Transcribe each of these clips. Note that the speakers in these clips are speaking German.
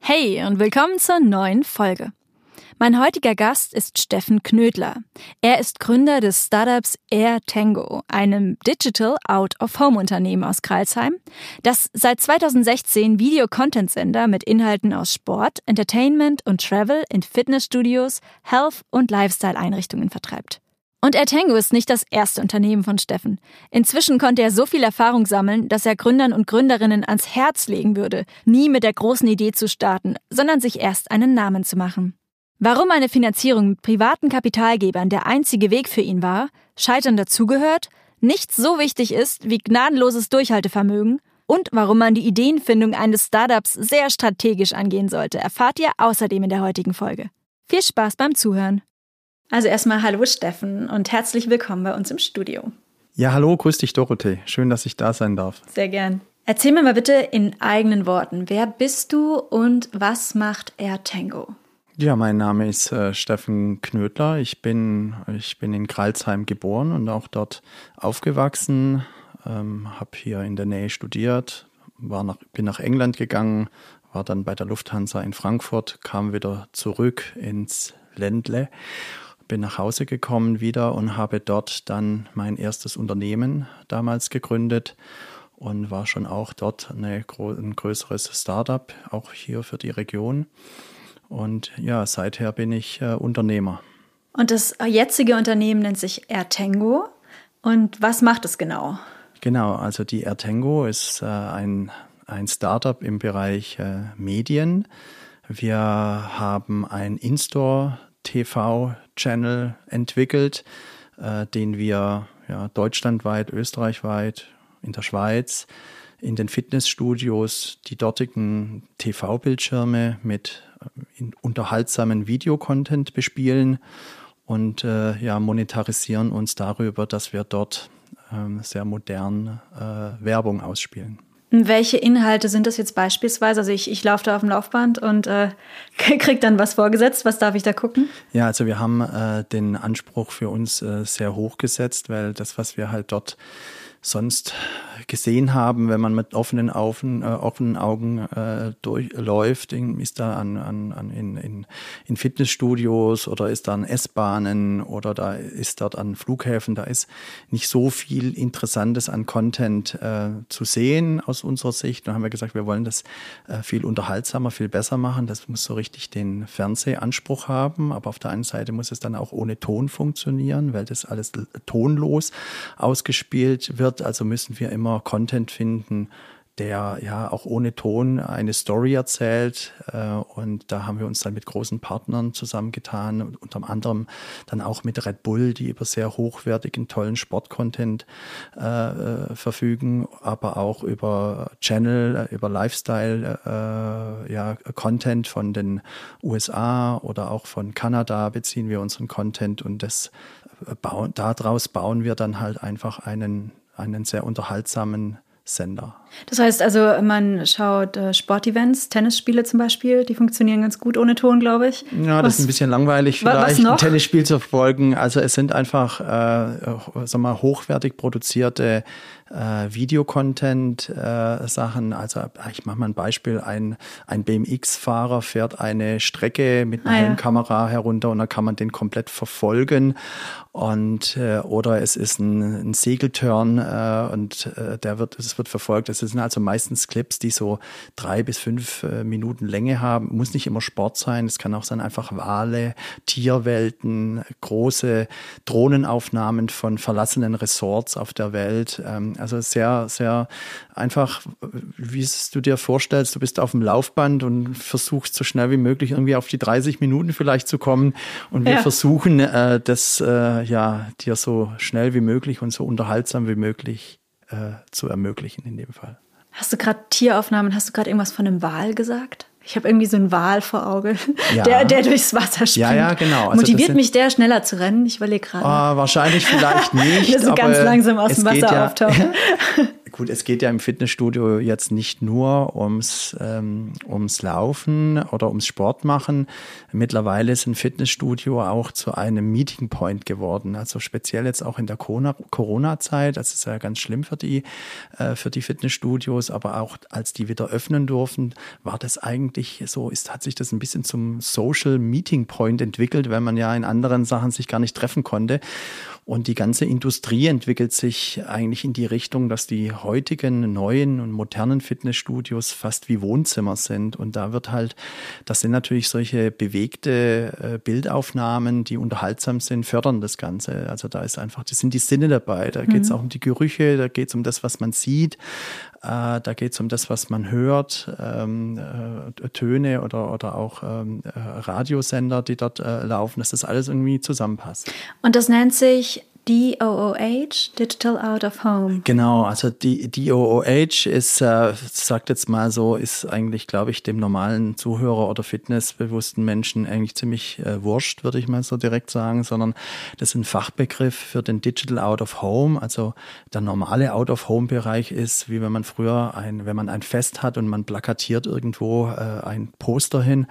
Hey und willkommen zur neuen Folge. Mein heutiger Gast ist Steffen Knödler. Er ist Gründer des Startups Air Tango, einem Digital Out-of-Home-Unternehmen aus Kralsheim, das seit 2016 Video-Content-Sender mit Inhalten aus Sport, Entertainment und Travel in Fitnessstudios, Health- und Lifestyle-Einrichtungen vertreibt. Und Air Tango ist nicht das erste Unternehmen von Steffen. Inzwischen konnte er so viel Erfahrung sammeln, dass er Gründern und Gründerinnen ans Herz legen würde, nie mit der großen Idee zu starten, sondern sich erst einen Namen zu machen. Warum eine Finanzierung mit privaten Kapitalgebern der einzige Weg für ihn war, Scheitern dazugehört, nichts so wichtig ist wie gnadenloses Durchhaltevermögen und warum man die Ideenfindung eines Startups sehr strategisch angehen sollte, erfahrt ihr außerdem in der heutigen Folge. Viel Spaß beim Zuhören. Also erstmal hallo Steffen und herzlich willkommen bei uns im Studio. Ja, hallo, grüß dich Dorothee. Schön, dass ich da sein darf. Sehr gern. Erzähl mir mal bitte in eigenen Worten, wer bist du und was macht Air Tango? Ja, mein Name ist äh, Steffen Knödler. Ich bin, ich bin in Kralsheim geboren und auch dort aufgewachsen. Ähm, habe hier in der Nähe studiert, war nach, bin nach England gegangen, war dann bei der Lufthansa in Frankfurt, kam wieder zurück ins Ländle, bin nach Hause gekommen wieder und habe dort dann mein erstes Unternehmen damals gegründet und war schon auch dort eine, ein größeres Startup, auch hier für die Region. Und ja, seither bin ich äh, Unternehmer. Und das jetzige Unternehmen nennt sich Ertango. Und was macht es genau? Genau, also die Ertango ist äh, ein, ein Startup im Bereich äh, Medien. Wir haben ein In-Store TV-Channel entwickelt, äh, den wir ja, deutschlandweit, österreichweit, in der Schweiz, in den Fitnessstudios die dortigen TV-Bildschirme mit in unterhaltsamen Videocontent bespielen und äh, ja, monetarisieren uns darüber, dass wir dort ähm, sehr modern äh, Werbung ausspielen. Welche Inhalte sind das jetzt beispielsweise? Also ich, ich laufe da auf dem Laufband und äh, kriege dann was vorgesetzt. Was darf ich da gucken? Ja, also wir haben äh, den Anspruch für uns äh, sehr hoch gesetzt, weil das, was wir halt dort sonst gesehen haben, wenn man mit offenen, Augen, äh, offenen Augen äh, durchläuft, ist da an, an, an in, in, in Fitnessstudios oder ist da an S-Bahnen oder da ist dort an Flughäfen, da ist nicht so viel Interessantes an Content äh, zu sehen aus unserer Sicht. Da haben wir gesagt, wir wollen das äh, viel unterhaltsamer, viel besser machen. Das muss so richtig den Fernsehanspruch haben, aber auf der einen Seite muss es dann auch ohne Ton funktionieren, weil das alles tonlos ausgespielt wird. Also müssen wir immer Content finden, der ja auch ohne Ton eine Story erzählt. Äh, und da haben wir uns dann mit großen Partnern zusammengetan, unter anderem dann auch mit Red Bull, die über sehr hochwertigen, tollen Sportcontent äh, äh verfügen, aber auch über Channel, äh, über Lifestyle, äh, ja, Content von den USA oder auch von Kanada beziehen wir unseren Content und das bauen, daraus bauen wir dann halt einfach einen, einen sehr unterhaltsamen Sender. Das heißt also, man schaut äh, Sportevents, Tennisspiele zum Beispiel, die funktionieren ganz gut ohne Ton, glaube ich. Ja, das was, ist ein bisschen langweilig, vielleicht ein Tennisspiel zu verfolgen. Also es sind einfach, äh, sag mal, hochwertig produzierte äh, Videocontent-Sachen. Äh, also ich mache mal ein Beispiel. Ein, ein BMX-Fahrer fährt eine Strecke mit einer ah, ja. Kamera herunter und dann kann man den komplett verfolgen. Und äh, oder es ist ein, ein Segeltörn äh, und äh, der wird, es das wird verfolgt. Das sind also meistens Clips, die so drei bis fünf äh, Minuten Länge haben. Muss nicht immer Sport sein. Es kann auch sein einfach Wale, Tierwelten, große Drohnenaufnahmen von verlassenen Resorts auf der Welt. Ähm, also sehr, sehr einfach, wie es du dir vorstellst. Du bist auf dem Laufband und versuchst so schnell wie möglich irgendwie auf die 30 Minuten vielleicht zu kommen. Und wir ja. versuchen, äh, das äh, ja dir so schnell wie möglich und so unterhaltsam wie möglich äh, zu ermöglichen in dem Fall. Hast du gerade Tieraufnahmen, hast du gerade irgendwas von einem Wal gesagt? Ich habe irgendwie so einen Wal vor Augen, ja. der, der durchs Wasser springt. Ja, ja, genau. Also Motiviert mich der, schneller zu rennen? Ich überlege gerade. Oh, wahrscheinlich vielleicht nicht. der so ganz langsam aus dem Wasser ja, auftaucht. Gut, es geht ja im Fitnessstudio jetzt nicht nur ums, ähm, ums Laufen oder ums Sport machen. Mittlerweile ist ein Fitnessstudio auch zu einem Meeting Point geworden. Also speziell jetzt auch in der Corona-Zeit. Das ist ja ganz schlimm für die, äh, für die Fitnessstudios. Aber auch als die wieder öffnen durften, war das eigentlich so, ist, hat sich das ein bisschen zum Social Meeting Point entwickelt, weil man ja in anderen Sachen sich gar nicht treffen konnte. Und die ganze Industrie entwickelt sich eigentlich in die Richtung, dass die heutigen neuen und modernen Fitnessstudios fast wie Wohnzimmer sind. Und da wird halt, das sind natürlich solche bewegte äh, Bildaufnahmen, die unterhaltsam sind, fördern das Ganze. Also da ist einfach, das sind die Sinne dabei. Da geht es mhm. auch um die Gerüche, da geht es um das, was man sieht. Äh, da geht es um das, was man hört, ähm, äh, Töne oder, oder auch ähm, äh, Radiosender, die dort äh, laufen, dass das alles irgendwie zusammenpasst. Und das nennt sich DOOH, Digital Out of Home. Genau, also die DOOH ist, äh, sagt jetzt mal so, ist eigentlich, glaube ich, dem normalen Zuhörer oder fitnessbewussten Menschen eigentlich ziemlich äh, wurscht, würde ich mal so direkt sagen, sondern das ist ein Fachbegriff für den Digital Out of Home. Also der normale Out of Home Bereich ist, wie wenn man früher ein, wenn man ein Fest hat und man plakatiert irgendwo äh, ein Poster hin,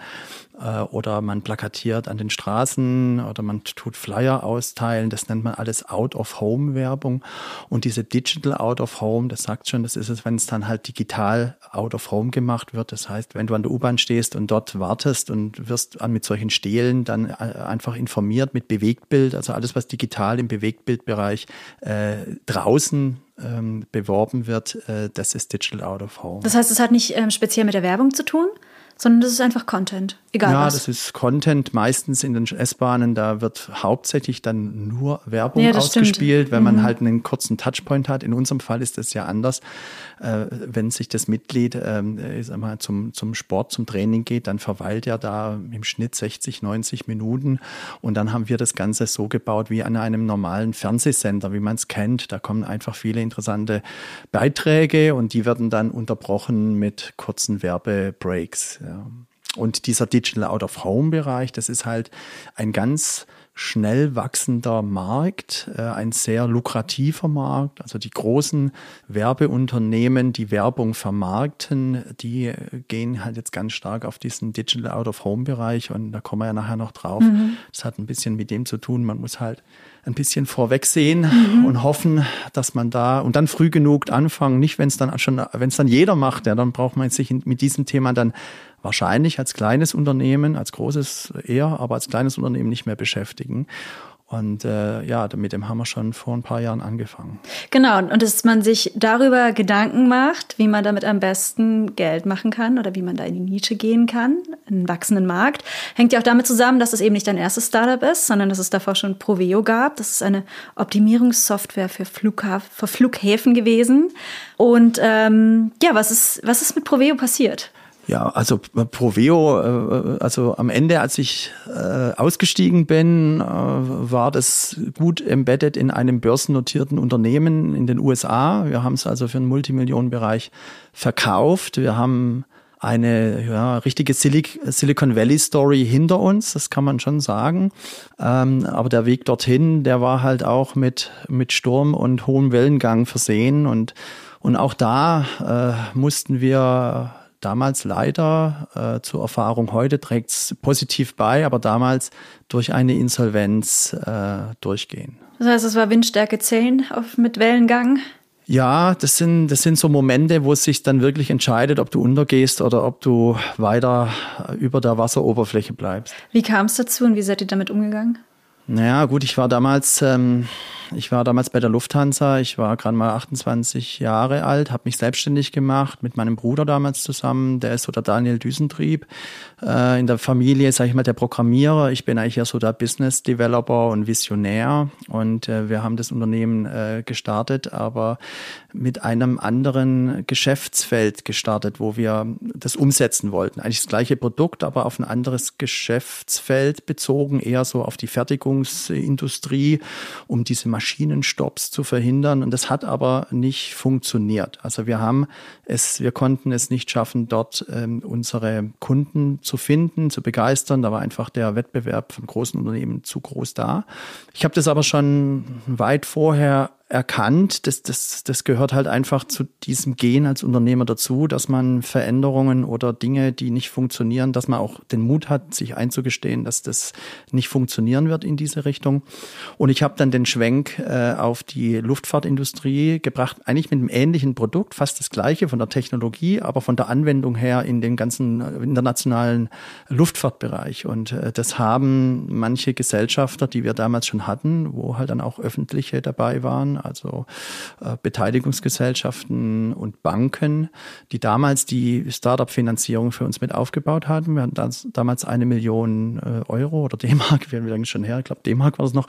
äh, oder man plakatiert an den Straßen oder man tut Flyer austeilen. Das nennt man alles Out-of-Home-Werbung. Und diese Digital Out-of-Home, das sagt schon, das ist es, wenn es dann halt digital Out-of-Home gemacht wird. Das heißt, wenn du an der U-Bahn stehst und dort wartest und wirst mit solchen Stelen dann äh, einfach informiert mit Bewegtbild, also alles, was digital im Bewegtbildbereich äh, draußen ähm, beworben wird, äh, das ist Digital Out of Home. Das heißt, es hat nicht ähm, speziell mit der Werbung zu tun, sondern das ist einfach Content, egal ja, was. Ja, das ist Content, meistens in den S-Bahnen, da wird hauptsächlich dann nur Werbung ja, ausgespielt, stimmt. wenn man mhm. halt einen kurzen Touchpoint hat. In unserem Fall ist das ja anders. Äh, wenn sich das Mitglied äh, mal, zum, zum Sport, zum Training geht, dann verweilt er da im Schnitt 60, 90 Minuten und dann haben wir das Ganze so gebaut wie an einem normalen Fernsehsender, wie man es kennt. Da kommen einfach viele interessante Beiträge und die werden dann unterbrochen mit kurzen Werbebreaks. Ja. Und dieser Digital Out of Home Bereich, das ist halt ein ganz schnell wachsender Markt, äh, ein sehr lukrativer Markt. Also die großen Werbeunternehmen, die Werbung vermarkten, die gehen halt jetzt ganz stark auf diesen Digital Out of Home Bereich und da kommen wir ja nachher noch drauf. Mhm. Das hat ein bisschen mit dem zu tun. Man muss halt ein bisschen vorwegsehen mhm. und hoffen, dass man da und dann früh genug anfangen. Nicht, wenn es dann schon, wenn es dann jeder macht, ja, dann braucht man sich mit diesem Thema dann wahrscheinlich als kleines Unternehmen, als großes eher, aber als kleines Unternehmen nicht mehr beschäftigen. Und äh, ja, mit dem haben wir schon vor ein paar Jahren angefangen. Genau, und dass man sich darüber Gedanken macht, wie man damit am besten Geld machen kann oder wie man da in die Nische gehen kann, einen wachsenden Markt, hängt ja auch damit zusammen, dass es eben nicht dein erstes Startup ist, sondern dass es davor schon Proveo gab. Das ist eine Optimierungssoftware für, Flughaf für Flughäfen gewesen. Und ähm, ja, was ist, was ist mit Proveo passiert? Ja, also Proveo, äh, also am Ende, als ich äh, ausgestiegen bin, äh, war das gut embedded in einem börsennotierten Unternehmen in den USA. Wir haben es also für einen Multimillionenbereich verkauft. Wir haben eine ja, richtige Silicon Valley Story hinter uns, das kann man schon sagen. Ähm, aber der Weg dorthin, der war halt auch mit, mit Sturm und hohem Wellengang versehen und, und auch da äh, mussten wir damals leider äh, zur Erfahrung heute trägt es positiv bei, aber damals durch eine Insolvenz äh, durchgehen. Das heißt, es war Windstärke 10 auf, mit Wellengang? Ja, das sind, das sind so Momente, wo es sich dann wirklich entscheidet, ob du untergehst oder ob du weiter über der Wasseroberfläche bleibst. Wie kam es dazu und wie seid ihr damit umgegangen? Naja, gut, ich war damals ähm, Ich war damals bei der Lufthansa. Ich war gerade mal 28 Jahre alt, habe mich selbstständig gemacht mit meinem Bruder damals zusammen. Der ist so der Daniel Düsentrieb. Äh, in der Familie, sage ich mal, der Programmierer. Ich bin eigentlich eher so der Business Developer und Visionär. Und äh, wir haben das Unternehmen äh, gestartet, aber mit einem anderen Geschäftsfeld gestartet, wo wir das umsetzen wollten. Eigentlich das gleiche Produkt, aber auf ein anderes Geschäftsfeld bezogen, eher so auf die Fertigungsindustrie, um diese Maschinenstopps zu verhindern. Und das hat aber nicht funktioniert. Also wir haben es, wir konnten es nicht schaffen, dort ähm, unsere Kunden zu finden, zu begeistern. Da war einfach der Wettbewerb von großen Unternehmen zu groß da. Ich habe das aber schon weit vorher erkannt. Das, das, das gehört halt einfach zu diesem Gen als Unternehmer dazu, dass man Veränderungen oder Dinge, die nicht funktionieren, dass man auch den Mut hat, sich einzugestehen, dass das nicht funktionieren wird in diese Richtung. Und ich habe dann den Schwenk äh, auf die Luftfahrtindustrie gebracht, eigentlich mit einem ähnlichen Produkt, fast das gleiche von der Technologie, aber von der Anwendung her in den ganzen internationalen Luftfahrtbereich. Und äh, das haben manche Gesellschafter, die wir damals schon hatten, wo halt dann auch öffentliche dabei waren, also äh, Beteiligungsgesellschaften und Banken, die damals die Startup-Finanzierung für uns mit aufgebaut hatten. Wir hatten das, damals eine Million äh, Euro oder D-Mark, wir haben lange schon her, ich glaube D-Mark war es noch,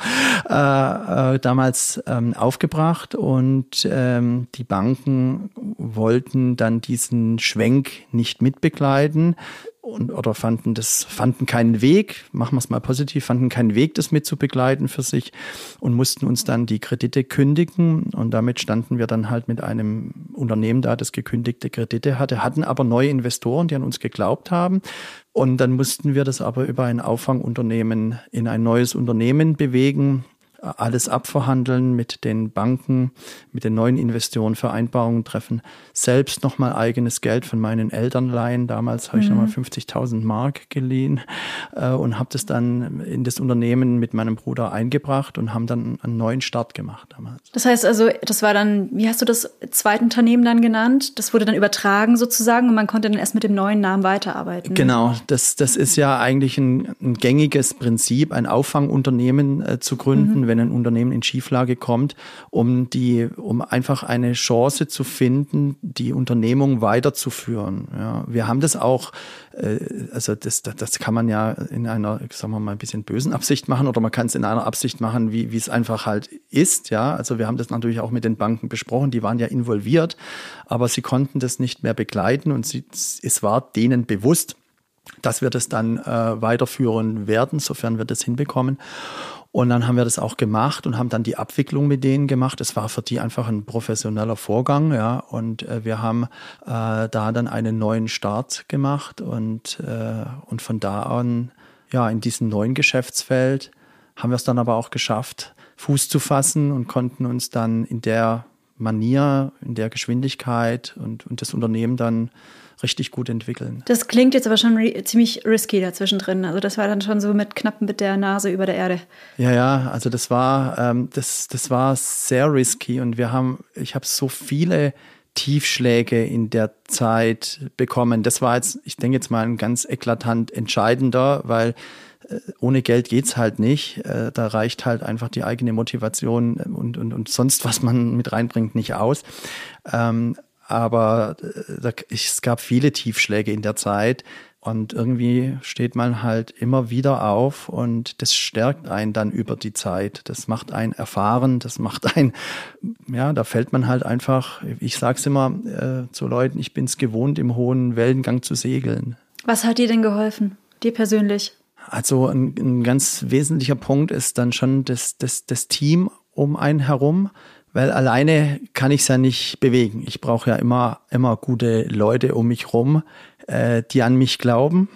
äh, äh, damals ähm, aufgebracht und ähm, die Banken wollten dann diesen Schwenk nicht mitbegleiten und, oder fanden das, fanden keinen Weg, machen wir es mal positiv, fanden keinen Weg, das mitzubegleiten für sich und mussten uns dann die Kredite kündigen. Und damit standen wir dann halt mit einem Unternehmen da, das gekündigte Kredite hatte, hatten aber neue Investoren, die an uns geglaubt haben. Und dann mussten wir das aber über ein Auffangunternehmen in ein neues Unternehmen bewegen, alles abverhandeln mit den Banken, mit den neuen Investoren Vereinbarungen treffen, selbst nochmal eigenes Geld von meinen Eltern leihen. Damals habe ich mhm. nochmal 50.000 Mark geliehen äh, und habe das dann in das Unternehmen mit meinem Bruder eingebracht und haben dann einen neuen Start gemacht damals. Das heißt also, das war dann, wie hast du das zweite Unternehmen dann genannt? Das wurde dann übertragen sozusagen und man konnte dann erst mit dem neuen Namen weiterarbeiten. Genau, das, das ist ja eigentlich ein, ein gängiges Prinzip, ein Auffangunternehmen äh, zu gründen. Mhm wenn ein Unternehmen in Schieflage kommt, um die, um einfach eine Chance zu finden, die Unternehmung weiterzuführen. Ja, wir haben das auch, äh, also das, das kann man ja in einer, sagen wir mal, ein bisschen bösen Absicht machen oder man kann es in einer Absicht machen, wie, wie es einfach halt ist. Ja, also wir haben das natürlich auch mit den Banken besprochen, die waren ja involviert, aber sie konnten das nicht mehr begleiten und sie, es war denen bewusst, dass wir das dann äh, weiterführen werden, sofern wir das hinbekommen. Und dann haben wir das auch gemacht und haben dann die Abwicklung mit denen gemacht. Es war für die einfach ein professioneller Vorgang, ja. Und äh, wir haben äh, da dann einen neuen Start gemacht und, äh, und von da an, ja, in diesem neuen Geschäftsfeld haben wir es dann aber auch geschafft, Fuß zu fassen und konnten uns dann in der Manier, in der Geschwindigkeit und, und das Unternehmen dann richtig gut entwickeln. Das klingt jetzt aber schon ziemlich risky dazwischen drin. Also das war dann schon so mit knapp mit der Nase über der Erde. Ja, ja, also das war, ähm, das, das war sehr risky und wir haben, ich habe so viele Tiefschläge in der Zeit bekommen. Das war jetzt, ich denke jetzt mal ein ganz eklatant entscheidender, weil äh, ohne Geld geht's halt nicht. Äh, da reicht halt einfach die eigene Motivation und, und, und sonst, was man mit reinbringt, nicht aus. Ähm, aber äh, es gab viele Tiefschläge in der Zeit und irgendwie steht man halt immer wieder auf und das stärkt einen dann über die Zeit. Das macht einen erfahren, das macht einen, ja, da fällt man halt einfach, ich sag's immer äh, zu Leuten, ich bin's gewohnt, im hohen Wellengang zu segeln. Was hat dir denn geholfen, dir persönlich? Also ein, ein ganz wesentlicher Punkt ist dann schon das, das, das Team um einen herum weil alleine kann ich es ja nicht bewegen. Ich brauche ja immer, immer gute Leute um mich rum, äh, die an mich glauben.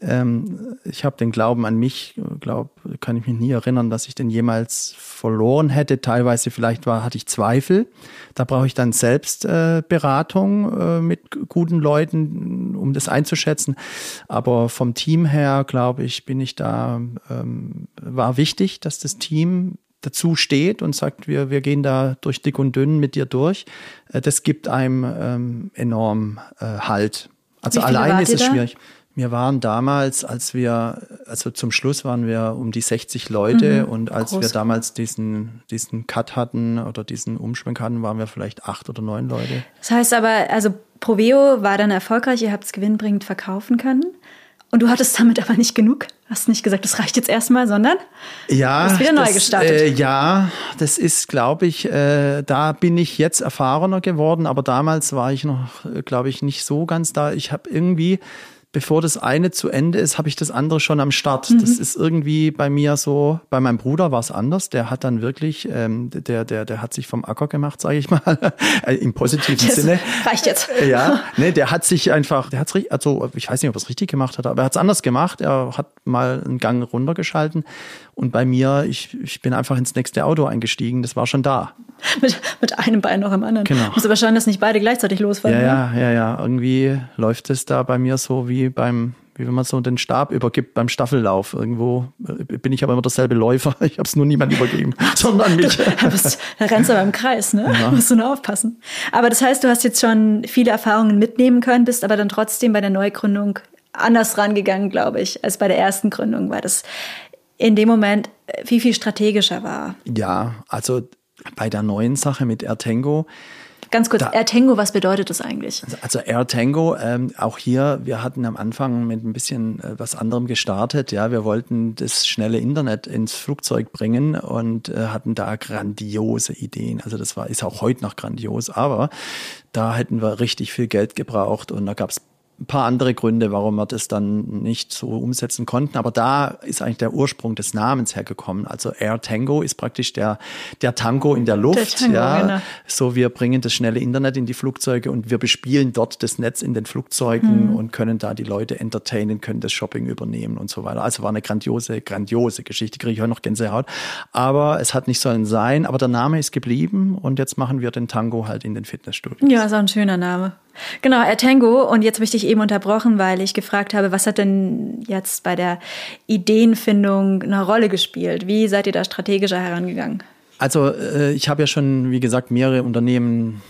Ähm, ich habe den Glauben an mich, glaube, kann ich mich nie erinnern, dass ich den jemals verloren hätte. Teilweise vielleicht war, hatte ich Zweifel. Da brauche ich dann selbst äh, Beratung äh, mit guten Leuten, um das einzuschätzen. Aber vom Team her, glaube ich, bin ich da, ähm, war wichtig, dass das Team dazu steht und sagt, wir, wir gehen da durch dick und dünn mit dir durch, äh, das gibt einem ähm, enorm äh, Halt. Also alleine ist es schwierig. Wir waren damals, als wir, also zum Schluss waren wir um die 60 Leute mhm, und als groß. wir damals diesen, diesen Cut hatten oder diesen Umschwenk hatten, waren wir vielleicht acht oder neun Leute. Das heißt aber, also Proveo war dann erfolgreich, ihr habt es gewinnbringend verkaufen können. Und du hattest damit aber nicht genug. Hast nicht gesagt, das reicht jetzt erstmal, sondern ja, hast wieder neu das, gestartet. Äh, ja, das ist, glaube ich, äh, da bin ich jetzt erfahrener geworden, aber damals war ich noch, äh, glaube ich, nicht so ganz da. Ich habe irgendwie bevor das eine zu Ende ist, habe ich das andere schon am Start. Mhm. Das ist irgendwie bei mir so, bei meinem Bruder war es anders. Der hat dann wirklich, ähm, der, der, der hat sich vom Acker gemacht, sage ich mal, äh, im positiven das Sinne. Reicht jetzt. Äh, ja, ne, der hat sich einfach, der hat's also ich weiß nicht, ob er es richtig gemacht hat, aber er hat es anders gemacht. Er hat mal einen Gang runtergeschalten und bei mir, ich, ich bin einfach ins nächste Auto eingestiegen, das war schon da. mit, mit einem Bein noch im anderen. Genau. Muss aber schauen, dass nicht beide gleichzeitig losfallen. Ja, ne? ja, ja, ja. Irgendwie läuft es da bei mir so wie beim, wie wenn man so den Stab übergibt beim Staffellauf. Irgendwo äh, bin ich aber immer derselbe Läufer. Ich habe es nur niemand übergeben, sondern mich. Da, bist, da rennst du aber im Kreis, ne? Ja. Musst du nur aufpassen. Aber das heißt, du hast jetzt schon viele Erfahrungen mitnehmen können, bist aber dann trotzdem bei der Neugründung anders rangegangen, glaube ich, als bei der ersten Gründung, weil das in dem Moment viel, viel strategischer war. Ja, also bei der neuen Sache mit Ertango. Ganz kurz, da, Ertango, was bedeutet das eigentlich? Also Ertango, ähm, auch hier, wir hatten am Anfang mit ein bisschen äh, was anderem gestartet. Ja, wir wollten das schnelle Internet ins Flugzeug bringen und äh, hatten da grandiose Ideen. Also das war ist auch heute noch grandios, aber da hätten wir richtig viel Geld gebraucht und da gab es ein paar andere Gründe, warum wir das dann nicht so umsetzen konnten. Aber da ist eigentlich der Ursprung des Namens hergekommen. Also Air Tango ist praktisch der, der Tango in der Luft. Der Tango, ja. Genau. So, wir bringen das schnelle Internet in die Flugzeuge und wir bespielen dort das Netz in den Flugzeugen mhm. und können da die Leute entertainen, können das Shopping übernehmen und so weiter. Also war eine grandiose, grandiose Geschichte. Kriege ich heute noch Gänsehaut. Aber es hat nicht sollen sein. Aber der Name ist geblieben und jetzt machen wir den Tango halt in den Fitnessstudios. Ja, ist auch ein schöner Name. Genau, Ertango. Und jetzt habe ich eben unterbrochen, weil ich gefragt habe, was hat denn jetzt bei der Ideenfindung eine Rolle gespielt? Wie seid ihr da strategischer herangegangen? Also äh, ich habe ja schon, wie gesagt, mehrere Unternehmen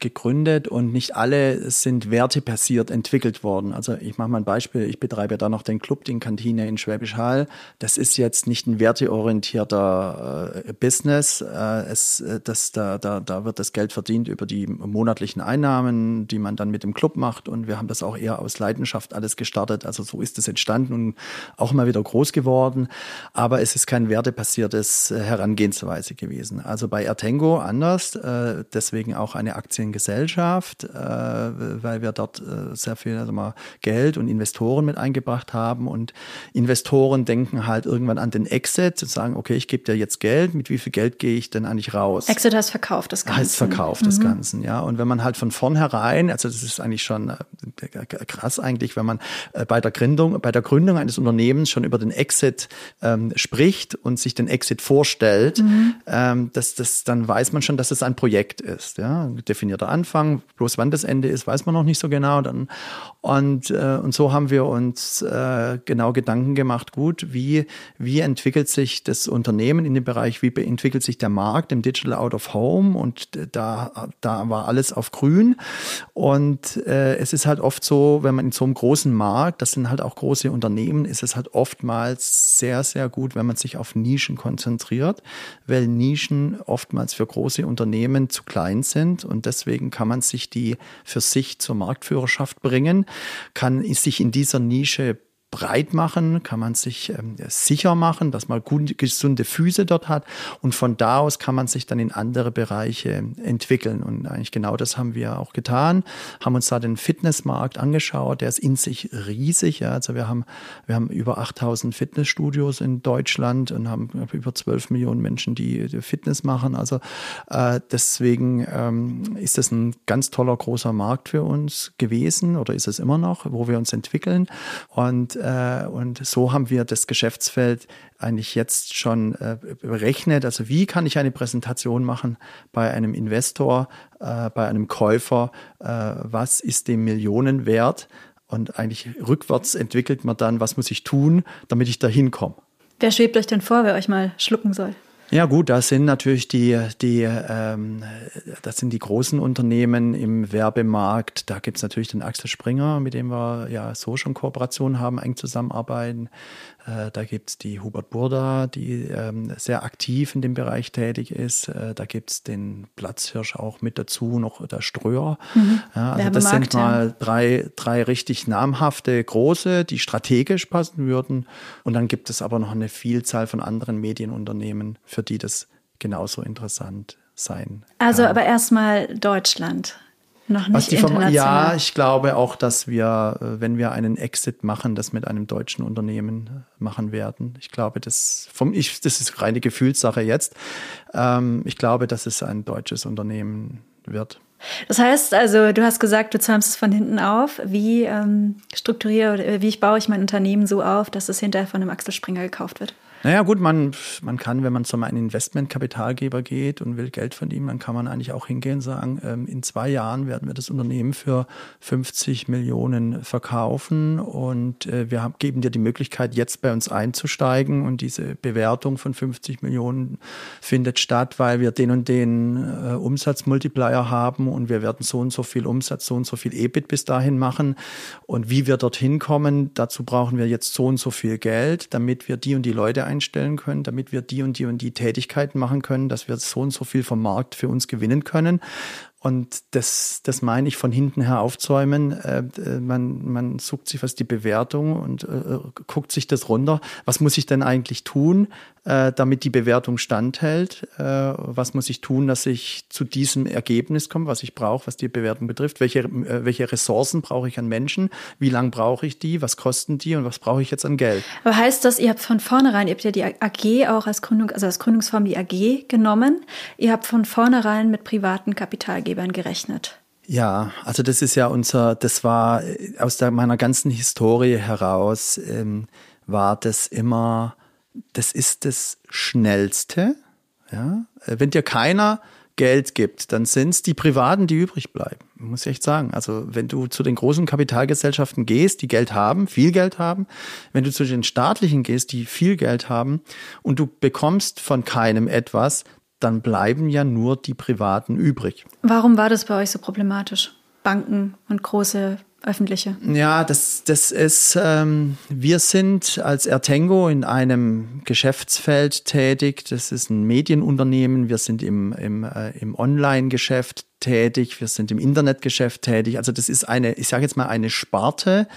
gegründet und nicht alle sind wertebasiert entwickelt worden. Also ich mache mal ein Beispiel. Ich betreibe da noch den Club, den Kantine in Schwäbisch Hall. Das ist jetzt nicht ein werteorientierter äh, Business. Äh, es, äh, das, da, da, da wird das Geld verdient über die monatlichen Einnahmen, die man dann mit dem Club macht. Und wir haben das auch eher aus Leidenschaft alles gestartet. Also so ist es entstanden und auch mal wieder groß geworden. Aber es ist kein wertebasiertes äh, Herangehensweise gewesen. Also bei Ertengo anders. Äh, deswegen auch eine Aktion Aktiengesellschaft, äh, weil wir dort äh, sehr viel also mal Geld und Investoren mit eingebracht haben. Und Investoren denken halt irgendwann an den Exit, zu sagen, okay, ich gebe dir jetzt Geld, mit wie viel Geld gehe ich denn eigentlich raus? Exit heißt verkauft das Ganze. Heißt verkauft mhm. des Ganzen, ja. Und wenn man halt von vornherein, also das ist eigentlich schon äh, krass eigentlich, wenn man äh, bei der Gründung, bei der Gründung eines Unternehmens schon über den Exit ähm, spricht und sich den Exit vorstellt, mhm. ähm, dass das, dann weiß man schon, dass es ein Projekt ist, ja definierter Anfang. Bloß wann das Ende ist, weiß man noch nicht so genau. Dann, und, äh, und so haben wir uns äh, genau Gedanken gemacht, gut, wie, wie entwickelt sich das Unternehmen in dem Bereich, wie entwickelt sich der Markt im Digital Out of Home und da, da war alles auf grün. Und äh, es ist halt oft so, wenn man in so einem großen Markt, das sind halt auch große Unternehmen, ist es halt oftmals sehr, sehr gut, wenn man sich auf Nischen konzentriert, weil Nischen oftmals für große Unternehmen zu klein sind und deswegen kann man sich die für sich zur Marktführerschaft bringen, kann sich in dieser Nische breit machen, kann man sich ähm, sicher machen, dass man gut, gesunde Füße dort hat und von da aus kann man sich dann in andere Bereiche entwickeln. Und eigentlich genau das haben wir auch getan, haben uns da den Fitnessmarkt angeschaut, der ist in sich riesig, ja, also wir haben wir haben über 8000 Fitnessstudios in Deutschland und haben über 12 Millionen Menschen, die, die Fitness machen, also äh, deswegen ähm, ist das ein ganz toller großer Markt für uns gewesen oder ist es immer noch, wo wir uns entwickeln. Und äh, und so haben wir das Geschäftsfeld eigentlich jetzt schon äh, berechnet. Also wie kann ich eine Präsentation machen bei einem Investor, äh, bei einem Käufer? was ist dem Millionenwert? Und eigentlich rückwärts entwickelt man dann, was muss ich tun, damit ich da hinkomme. Wer schwebt euch denn vor, wer euch mal schlucken soll? Ja gut, das sind natürlich die, die ähm, das sind die großen Unternehmen im Werbemarkt. Da gibt's natürlich den Axel Springer, mit dem wir ja so schon Kooperationen haben, eng zusammenarbeiten. Äh, da gibt's die Hubert Burda, die ähm, sehr aktiv in dem Bereich tätig ist. Äh, da gibt's den Platzhirsch auch mit dazu, noch der Ströer. Mhm. Ja, also das sind mal drei, drei richtig namhafte große, die strategisch passen würden. Und dann gibt es aber noch eine Vielzahl von anderen Medienunternehmen, für die das genauso interessant sein. Also kann. aber erstmal Deutschland. Noch nicht international. Ja, ich glaube auch, dass wir, äh, wenn wir einen Exit machen, das mit einem deutschen Unternehmen äh, machen werden. Ich glaube, das, vom, ich, das ist reine Gefühlssache jetzt. Ähm, ich glaube, dass es ein deutsches Unternehmen wird. Das heißt also, du hast gesagt, du zäumst es von hinten auf. Wie ähm, strukturiere oder wie ich baue ich mein Unternehmen so auf, dass es hinterher von einem Axel Springer gekauft wird? Naja, gut, man, man kann, wenn man zu einem Investmentkapitalgeber geht und will Geld von ihm, dann kann man eigentlich auch hingehen und sagen, ähm, in zwei Jahren werden wir das Unternehmen für 50 Millionen verkaufen und äh, wir haben, geben dir die Möglichkeit, jetzt bei uns einzusteigen und diese Bewertung von 50 Millionen findet statt, weil wir den und den äh, Umsatzmultiplier haben und wir werden so und so viel Umsatz, so und so viel EBIT bis dahin machen und wie wir dorthin kommen, dazu brauchen wir jetzt so und so viel Geld, damit wir die und die Leute einstellen können, damit wir die und die und die Tätigkeiten machen können, dass wir so und so viel vom Markt für uns gewinnen können. Und das, das meine ich von hinten her aufzäumen. Äh, äh, man, man sucht sich was die Bewertung und äh, guckt sich das runter. Was muss ich denn eigentlich tun, äh, damit die Bewertung standhält? Äh, was muss ich tun, dass ich zu diesem Ergebnis komme, was ich brauche, was die Bewertung betrifft? Welche, äh, welche Ressourcen brauche ich an Menschen? Wie lange brauche ich die? Was kosten die? Und was brauche ich jetzt an Geld? Aber heißt das, ihr habt von vornherein, ihr habt ja die AG auch als Gründung, also als Gründungsform die AG genommen. Ihr habt von vornherein mit privaten Kapitalgebern Arbeitgebern gerechnet? Ja, also das ist ja unser, das war äh, aus der, meiner ganzen Historie heraus, ähm, war das immer, das ist das Schnellste. Ja? Äh, wenn dir keiner Geld gibt, dann sind es die Privaten, die übrig bleiben. Muss ich echt sagen. Also wenn du zu den großen Kapitalgesellschaften gehst, die Geld haben, viel Geld haben, wenn du zu den staatlichen gehst, die viel Geld haben und du bekommst von keinem etwas, dann bleiben ja nur die Privaten übrig. Warum war das bei euch so problematisch? Banken und große öffentliche? Ja, das, das ist, ähm, wir sind als Ertengo in einem Geschäftsfeld tätig. Das ist ein Medienunternehmen. Wir sind im, im, äh, im Online-Geschäft tätig. Wir sind im Internetgeschäft tätig. Also das ist eine, ich sage jetzt mal, eine Sparte,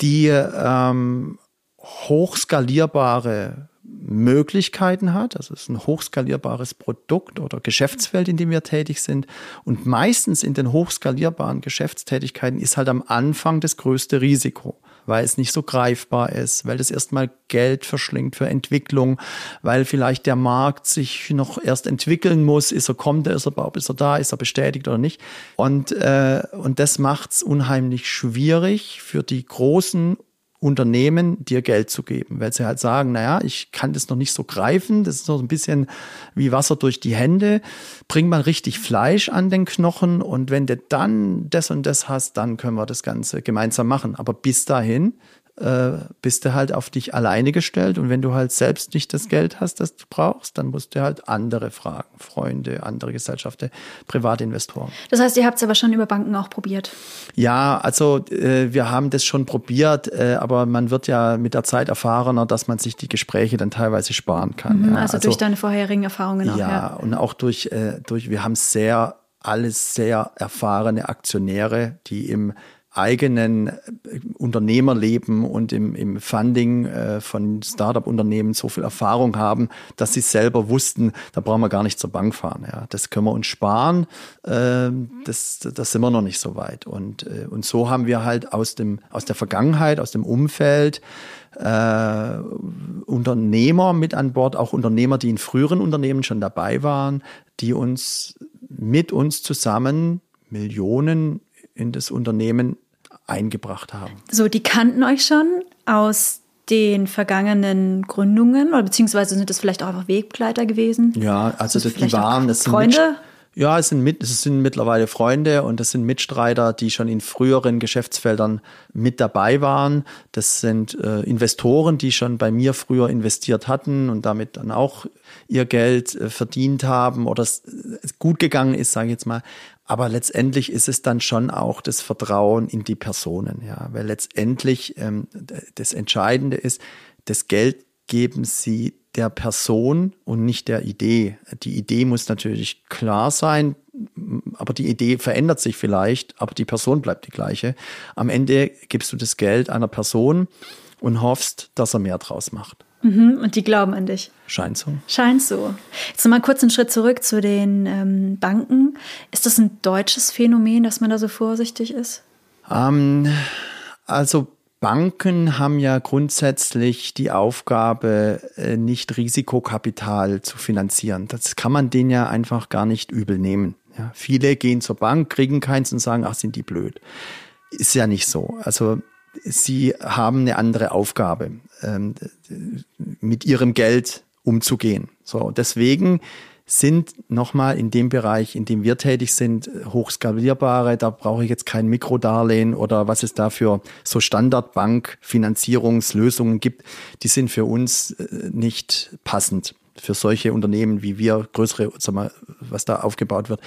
die ähm, hochskalierbare Möglichkeiten hat. Also es ist ein hochskalierbares Produkt oder Geschäftsfeld, in dem wir tätig sind. Und meistens in den hochskalierbaren Geschäftstätigkeiten ist halt am Anfang das größte Risiko, weil es nicht so greifbar ist, weil das erstmal Geld verschlingt für Entwicklung, weil vielleicht der Markt sich noch erst entwickeln muss. Ist er kommt, ist er überhaupt, ist er da, ist er bestätigt oder nicht? Und, äh, und das macht es unheimlich schwierig für die großen Unternehmen dir Geld zu geben, weil sie halt sagen, naja, ich kann das noch nicht so greifen, das ist noch ein bisschen wie Wasser durch die Hände, bring mal richtig Fleisch an den Knochen und wenn du dann das und das hast, dann können wir das Ganze gemeinsam machen. Aber bis dahin äh, bist du halt auf dich alleine gestellt und wenn du halt selbst nicht das Geld hast, das du brauchst, dann musst du halt andere fragen, Freunde, andere Gesellschaften, Privatinvestoren. Das heißt, ihr habt es aber schon über Banken auch probiert? Ja, also äh, wir haben das schon probiert, äh, aber man wird ja mit der Zeit erfahrener, dass man sich die Gespräche dann teilweise sparen kann. Mhm, ja. also, also, durch deine vorherigen Erfahrungen auch. Ja, ja. und auch durch, äh, durch wir haben sehr alles sehr erfahrene Aktionäre, die im eigenen äh, Unternehmerleben und im, im Funding äh, von Startup-Unternehmen so viel Erfahrung haben, dass sie selber wussten, da brauchen wir gar nicht zur Bank fahren. Ja. Das können wir uns sparen. Äh, das, das sind wir noch nicht so weit. Und, äh, und so haben wir halt aus, dem, aus der Vergangenheit, aus dem Umfeld, äh, Unternehmer mit an Bord, auch Unternehmer, die in früheren Unternehmen schon dabei waren, die uns mit uns zusammen Millionen in das Unternehmen eingebracht haben. So, die kannten euch schon aus den vergangenen Gründungen oder beziehungsweise sind das vielleicht auch einfach Wegbegleiter gewesen? Ja, also das, die waren, das Freunde? Ja, es sind, mit, es sind mittlerweile Freunde und das sind Mitstreiter, die schon in früheren Geschäftsfeldern mit dabei waren. Das sind äh, Investoren, die schon bei mir früher investiert hatten und damit dann auch ihr Geld äh, verdient haben oder es gut gegangen ist, sage ich jetzt mal. Aber letztendlich ist es dann schon auch das Vertrauen in die Personen, ja, weil letztendlich ähm, das Entscheidende ist, das Geld geben sie der Person und nicht der Idee. Die Idee muss natürlich klar sein, aber die Idee verändert sich vielleicht, aber die Person bleibt die gleiche. Am Ende gibst du das Geld einer Person und hoffst, dass er mehr draus macht. Mhm, und die glauben an dich. Scheint so. Scheint so. Jetzt nochmal kurz einen Schritt zurück zu den ähm, Banken. Ist das ein deutsches Phänomen, dass man da so vorsichtig ist? Ähm, also Banken haben ja grundsätzlich die Aufgabe, äh, nicht Risikokapital zu finanzieren. Das kann man denen ja einfach gar nicht übel nehmen. Ja, viele gehen zur Bank, kriegen keins und sagen, ach, sind die blöd. Ist ja nicht so. Also sie haben eine andere Aufgabe, ähm, mit ihrem Geld umzugehen. So, deswegen sind nochmal in dem Bereich, in dem wir tätig sind, hochskalierbare. Da brauche ich jetzt kein Mikrodarlehen oder was es da für so Standardbank-Finanzierungslösungen gibt. Die sind für uns äh, nicht passend für solche Unternehmen wie wir, größere, sag mal, was da aufgebaut wird,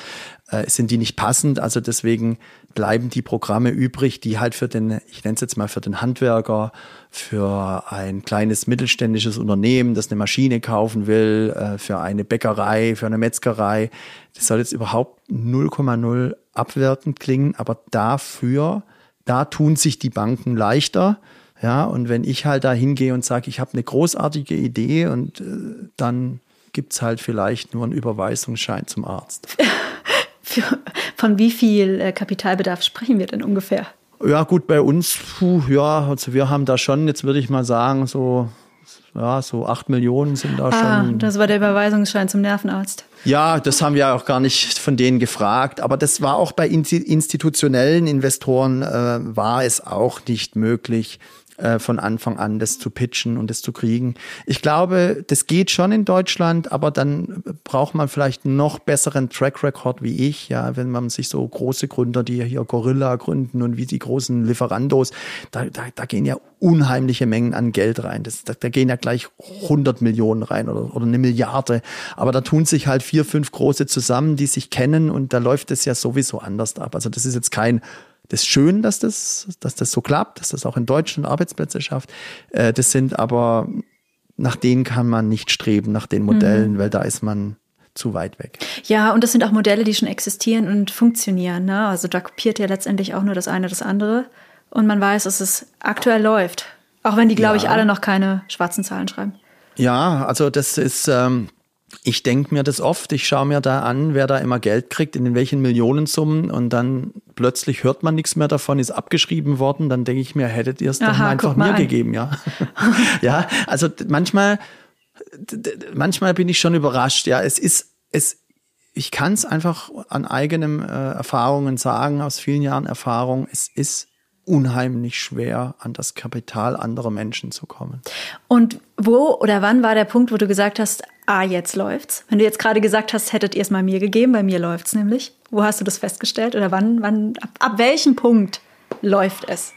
äh, sind die nicht passend. Also deswegen bleiben die Programme übrig, die halt für den, ich nenne es jetzt mal für den Handwerker, für ein kleines mittelständisches Unternehmen, das eine Maschine kaufen will, äh, für eine Bäckerei, für eine Metzgerei. Das soll jetzt überhaupt 0,0 abwertend klingen, aber dafür, da tun sich die Banken leichter ja, und wenn ich halt da hingehe und sage, ich habe eine großartige Idee und äh, dann es halt vielleicht nur einen Überweisungsschein zum Arzt. Von wie viel äh, Kapitalbedarf sprechen wir denn ungefähr? Ja, gut, bei uns, puh, ja, also wir haben da schon, jetzt würde ich mal sagen, so ja, so acht Millionen sind da ah, schon. Das war der Überweisungsschein zum Nervenarzt. Ja, das haben wir auch gar nicht von denen gefragt. Aber das war auch bei institutionellen Investoren, äh, war es auch nicht möglich, äh, von Anfang an das zu pitchen und das zu kriegen. Ich glaube, das geht schon in Deutschland, aber dann braucht man vielleicht noch besseren Track Record wie ich, ja, wenn man sich so große Gründer, die hier Gorilla gründen und wie die großen Lieferandos, da, da, da gehen ja unheimliche Mengen an Geld rein. Das, da, da gehen ja gleich 100 Millionen rein oder, oder eine Milliarde. Aber da tun sich halt vier, fünf große zusammen, die sich kennen und da läuft es ja sowieso anders ab. Also das ist jetzt kein das ist schön, dass das, dass das so klappt, dass das auch in Deutschland Arbeitsplätze schafft. Äh, das sind aber, nach denen kann man nicht streben, nach den Modellen, mhm. weil da ist man zu weit weg. Ja, und das sind auch Modelle, die schon existieren und funktionieren. Ne? Also da kopiert ja letztendlich auch nur das eine das andere. Und man weiß, dass es aktuell läuft. Auch wenn die, glaube ja. ich, alle noch keine schwarzen Zahlen schreiben. Ja, also das ist, ähm, ich denke mir das oft, ich schaue mir da an, wer da immer Geld kriegt, in welchen Millionensummen und dann plötzlich hört man nichts mehr davon, ist abgeschrieben worden, dann denke ich mir, hättet ihr es doch mal einfach mir an. gegeben, ja. ja, also manchmal, manchmal bin ich schon überrascht, ja, es ist, es, ich kann es einfach an eigenen äh, Erfahrungen sagen, aus vielen Jahren Erfahrung, es ist unheimlich schwer, an das Kapital anderer Menschen zu kommen. Und wo oder wann war der Punkt, wo du gesagt hast, ah, jetzt läuft's? Wenn du jetzt gerade gesagt hast, hättet ihr es mal mir gegeben, bei mir läuft's nämlich. Wo hast du das festgestellt? Oder wann, wann, ab, ab welchem Punkt läuft es?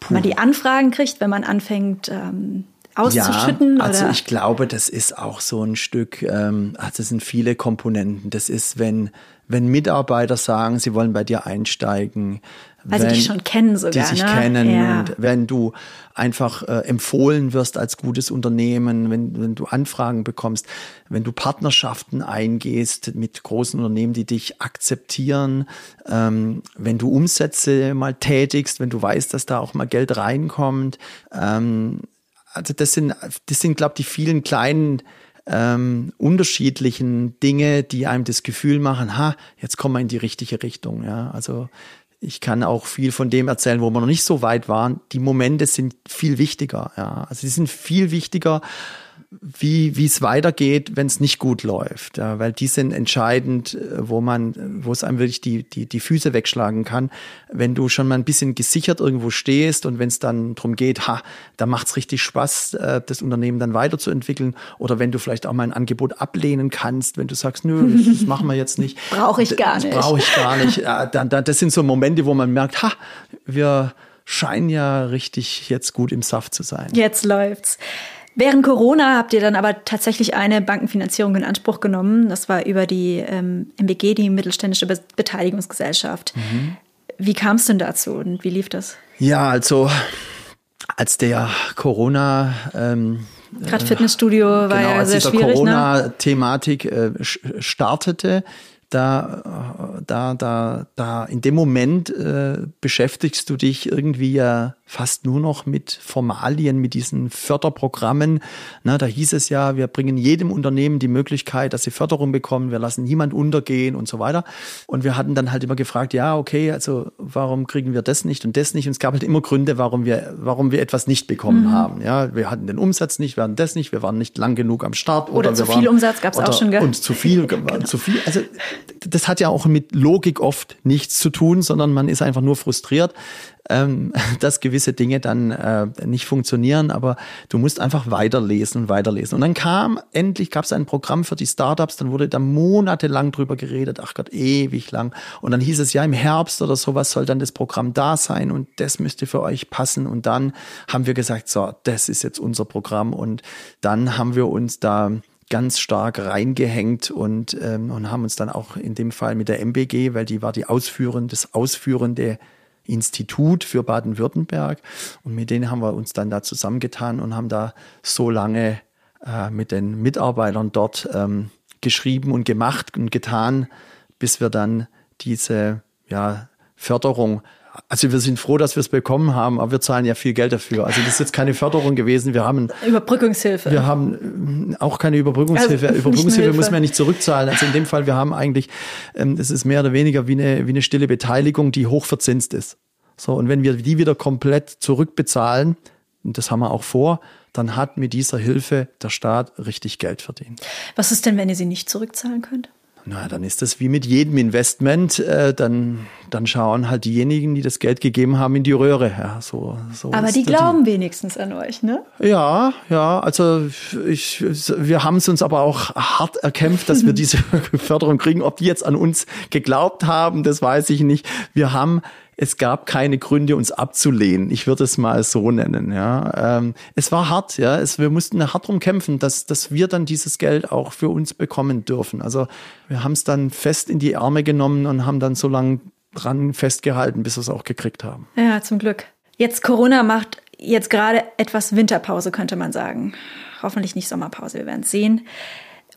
Puh. Wenn man die Anfragen kriegt, wenn man anfängt, ähm, auszuschütten? Ja, also oder? ich glaube, das ist auch so ein Stück, ähm, also es sind viele Komponenten. Das ist, wenn, wenn Mitarbeiter sagen, sie wollen bei dir einsteigen, weil wenn, sie dich schon kennen sogar. Die sich ne? kennen ja. und wenn du einfach äh, empfohlen wirst als gutes Unternehmen, wenn, wenn du Anfragen bekommst, wenn du Partnerschaften eingehst mit großen Unternehmen, die dich akzeptieren, ähm, wenn du Umsätze mal tätigst, wenn du weißt, dass da auch mal Geld reinkommt. Ähm, also das sind, das sind, glaube ich, die vielen kleinen ähm, unterschiedlichen Dinge, die einem das Gefühl machen, ha, jetzt kommen wir in die richtige Richtung. Ja, also ich kann auch viel von dem erzählen, wo wir noch nicht so weit waren. Die Momente sind viel wichtiger. Ja. Also die sind viel wichtiger wie wie es weitergeht, wenn es nicht gut läuft, ja, weil die sind entscheidend, äh, wo man, wo es einem wirklich die die die Füße wegschlagen kann, wenn du schon mal ein bisschen gesichert irgendwo stehst und wenn es dann darum geht, ha, da macht's richtig Spaß, äh, das Unternehmen dann weiterzuentwickeln, oder wenn du vielleicht auch mal ein Angebot ablehnen kannst, wenn du sagst, nö, das, das machen wir jetzt nicht, brauche ich gar nicht, brauche ich gar nicht, ja, dann, dann, das sind so Momente, wo man merkt, ha, wir scheinen ja richtig jetzt gut im Saft zu sein. Jetzt läuft's. Während Corona habt ihr dann aber tatsächlich eine Bankenfinanzierung in Anspruch genommen. Das war über die ähm, MBG, die Mittelständische Be Beteiligungsgesellschaft. Mhm. Wie kam es denn dazu und wie lief das? Ja, also als der Corona ähm, Gerade Fitnessstudio war genau, ja sehr schwierig. Als diese Corona-Thematik ne? äh, startete, da, da, da, da, in dem Moment äh, beschäftigst du dich irgendwie ja fast nur noch mit Formalien, mit diesen Förderprogrammen. Na, da hieß es ja, wir bringen jedem Unternehmen die Möglichkeit, dass sie Förderung bekommen, wir lassen niemand untergehen und so weiter. Und wir hatten dann halt immer gefragt, ja, okay, also warum kriegen wir das nicht und das nicht? Und es gab halt immer Gründe, warum wir, warum wir etwas nicht bekommen mhm. haben. Ja, wir hatten den Umsatz nicht, wir hatten das nicht, wir waren nicht lang genug am Start. Oder, oder zu viel waren, Umsatz gab es auch schon, gell? Und zu viel, genau. zu viel. Also das hat ja auch mit Logik oft nichts zu tun, sondern man ist einfach nur frustriert ähm, dass gewisse Dinge dann äh, nicht funktionieren, aber du musst einfach weiterlesen und weiterlesen. Und dann kam, endlich gab es ein Programm für die Startups, dann wurde da monatelang drüber geredet, ach Gott, ewig lang. Und dann hieß es ja im Herbst oder sowas soll dann das Programm da sein und das müsste für euch passen. Und dann haben wir gesagt, so, das ist jetzt unser Programm. Und dann haben wir uns da ganz stark reingehängt und, ähm, und haben uns dann auch in dem Fall mit der MBG, weil die war die ausführende, das ausführende Institut für Baden-Württemberg. Und mit denen haben wir uns dann da zusammengetan und haben da so lange äh, mit den Mitarbeitern dort ähm, geschrieben und gemacht und getan, bis wir dann diese ja, Förderung also wir sind froh, dass wir es bekommen haben, aber wir zahlen ja viel Geld dafür. Also das ist jetzt keine Förderung gewesen. Wir haben Überbrückungshilfe. Wir haben äh, auch keine Überbrückungshilfe. Also Überbrückungshilfe muss man ja nicht zurückzahlen. Also in dem Fall, wir haben eigentlich, ähm, das ist mehr oder weniger wie eine, wie eine stille Beteiligung, die hochverzinst ist. So, und wenn wir die wieder komplett zurückbezahlen, und das haben wir auch vor, dann hat mit dieser Hilfe der Staat richtig Geld verdient. Was ist denn, wenn ihr sie nicht zurückzahlen könnt? Na, dann ist das wie mit jedem Investment. Äh, dann, dann schauen halt diejenigen, die das Geld gegeben haben, in die Röhre. Ja, so, so Aber die glauben die. wenigstens an euch, ne? Ja, ja. Also ich, wir haben es uns aber auch hart erkämpft, dass wir diese Förderung kriegen. Ob die jetzt an uns geglaubt haben, das weiß ich nicht. Wir haben es gab keine Gründe, uns abzulehnen. Ich würde es mal so nennen. Ja, ähm, es war hart. Ja, es, wir mussten hart drum kämpfen, dass dass wir dann dieses Geld auch für uns bekommen dürfen. Also wir haben es dann fest in die Arme genommen und haben dann so lange dran festgehalten, bis wir es auch gekriegt haben. Ja, zum Glück. Jetzt Corona macht jetzt gerade etwas Winterpause, könnte man sagen. Hoffentlich nicht Sommerpause. Wir werden es sehen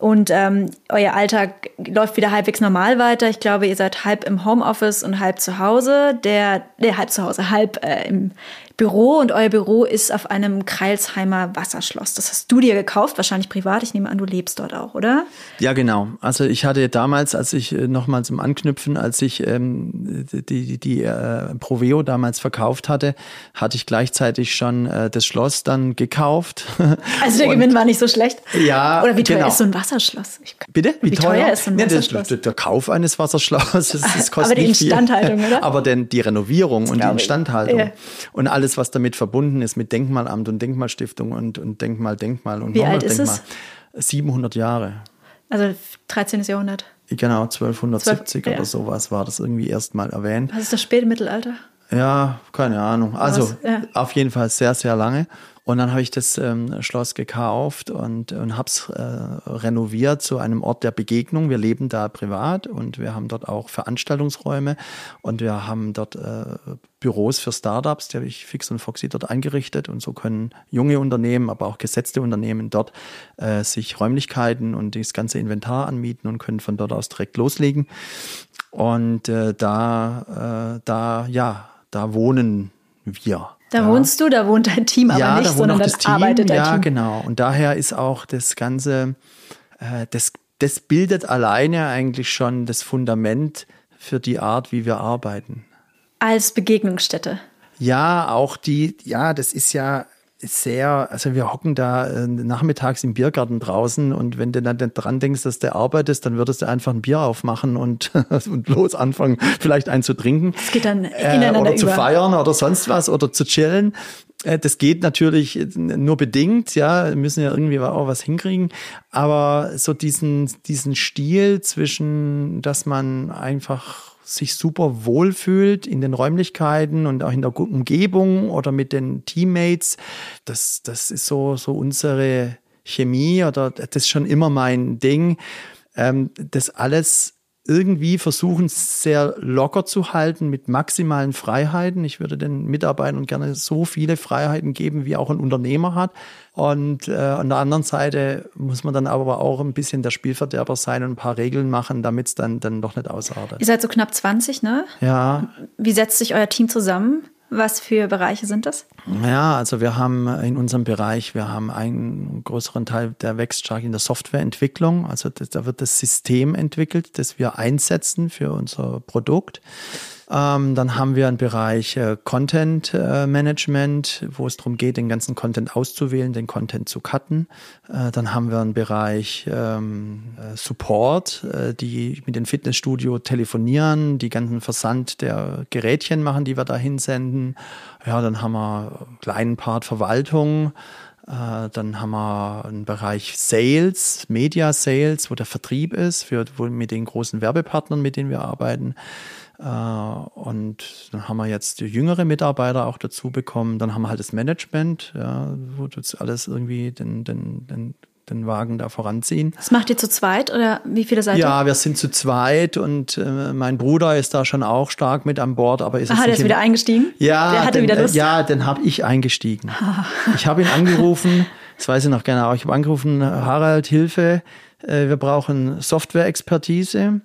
und ähm, euer Alltag läuft wieder halbwegs normal weiter. Ich glaube, ihr seid halb im Homeoffice und halb zu Hause. Der, der halb zu Hause, halb äh, im Büro und euer Büro ist auf einem Kreilsheimer Wasserschloss. Das hast du dir gekauft, wahrscheinlich privat. Ich nehme an, du lebst dort auch, oder? Ja, genau. Also ich hatte damals, als ich äh, nochmal zum Anknüpfen, als ich ähm, die, die, die äh, Proveo damals verkauft hatte, hatte ich gleichzeitig schon äh, das Schloss dann gekauft. Also der Gewinn war nicht so schlecht? Ja, Oder wie teuer genau. ist so ein Wasserschloss? Ich, Bitte? Wie, wie teuer? teuer? ist so ein Wasserschloss? Ja, der, der, Kauf eines Wasserschlosses, das kostet Aber die Instandhaltung, viel. oder? Aber denn die Renovierung das und die Instandhaltung ja. und alles alles, was damit verbunden ist, mit Denkmalamt und Denkmalstiftung und, und Denkmal, Denkmal und Wie alt ist Denkmal. es? 700 Jahre. Also 13. Jahrhundert. Genau, 1270 12, oder ja. sowas war das irgendwie erstmal erwähnt. Was ist das Spätmittelalter? Ja, keine Ahnung. Also ja. auf jeden Fall sehr, sehr lange. Und dann habe ich das ähm, Schloss gekauft und, und habe es äh, renoviert zu einem Ort der Begegnung. Wir leben da privat und wir haben dort auch Veranstaltungsräume und wir haben dort äh, Büros für Startups, die habe ich fix und Foxy dort eingerichtet. Und so können junge Unternehmen, aber auch gesetzte Unternehmen dort äh, sich Räumlichkeiten und das ganze Inventar anmieten und können von dort aus direkt loslegen. Und äh, da, äh, da, ja, da wohnen wir. Da ja. wohnst du, da wohnt dein Team aber ja, nicht, da sondern das Team. arbeitet dein ja, Team. genau. Und daher ist auch das Ganze, äh, das, das bildet alleine eigentlich schon das Fundament für die Art, wie wir arbeiten. Als Begegnungsstätte. Ja, auch die, ja, das ist ja, sehr, also wir hocken da äh, nachmittags im Biergarten draußen und wenn du dann dran denkst, dass du arbeitest, dann würdest du einfach ein Bier aufmachen und, und los anfangen, vielleicht einen zu trinken. Es geht dann äh, ineinander Oder zu über. feiern oder sonst was oder zu chillen. Äh, Das geht natürlich nur bedingt, ja, wir müssen ja irgendwie auch was hinkriegen. Aber so diesen, diesen Stil zwischen, dass man einfach sich super wohlfühlt in den Räumlichkeiten und auch in der Umgebung oder mit den Teammates, das, das ist so, so unsere Chemie oder das ist schon immer mein Ding. Ähm, das alles irgendwie versuchen, sehr locker zu halten mit maximalen Freiheiten. Ich würde den Mitarbeitern gerne so viele Freiheiten geben, wie auch ein Unternehmer hat. Und äh, an der anderen Seite muss man dann aber auch ein bisschen der Spielverderber sein und ein paar Regeln machen, damit es dann, dann doch nicht ausartet. Ihr seid so knapp 20, ne? Ja, Wie setzt sich euer Team zusammen? Was für Bereiche sind das? Ja, also wir haben in unserem Bereich, wir haben einen größeren Teil, der wächst stark in der Softwareentwicklung. Also das, da wird das System entwickelt, das wir einsetzen für unser Produkt. Ähm, dann haben wir einen Bereich äh, Content äh, Management, wo es darum geht, den ganzen Content auszuwählen, den Content zu cutten. Äh, dann haben wir einen Bereich ähm, äh, Support, äh, die mit den Fitnessstudio telefonieren, die ganzen Versand der Gerätchen machen, die wir da hinsenden. Ja, dann haben wir einen kleinen Part Verwaltung. Äh, Dann haben wir einen Bereich Sales, Media Sales, wo der Vertrieb ist, für, wo, mit den großen Werbepartnern, mit denen wir arbeiten. Äh, Und dann haben wir jetzt jüngere Mitarbeiter auch dazu bekommen. Dann haben wir halt das Management, ja, wo jetzt alles irgendwie den, den, den, den Wagen da voranziehen. Das macht ihr zu zweit oder wie viele seid ihr? Ja, wir sind zu zweit und äh, mein Bruder ist da schon auch stark mit an Bord, aber ist Aha, der ist wieder eingestiegen? ja, Der hatte den, wieder Lust? äh, Ja, den habe ich eingestiegen. Ich habe ihn angerufen, das weiß ich noch genau. Ich habe angerufen, Harald, Hilfe, äh, wir brauchen Software-Expertise,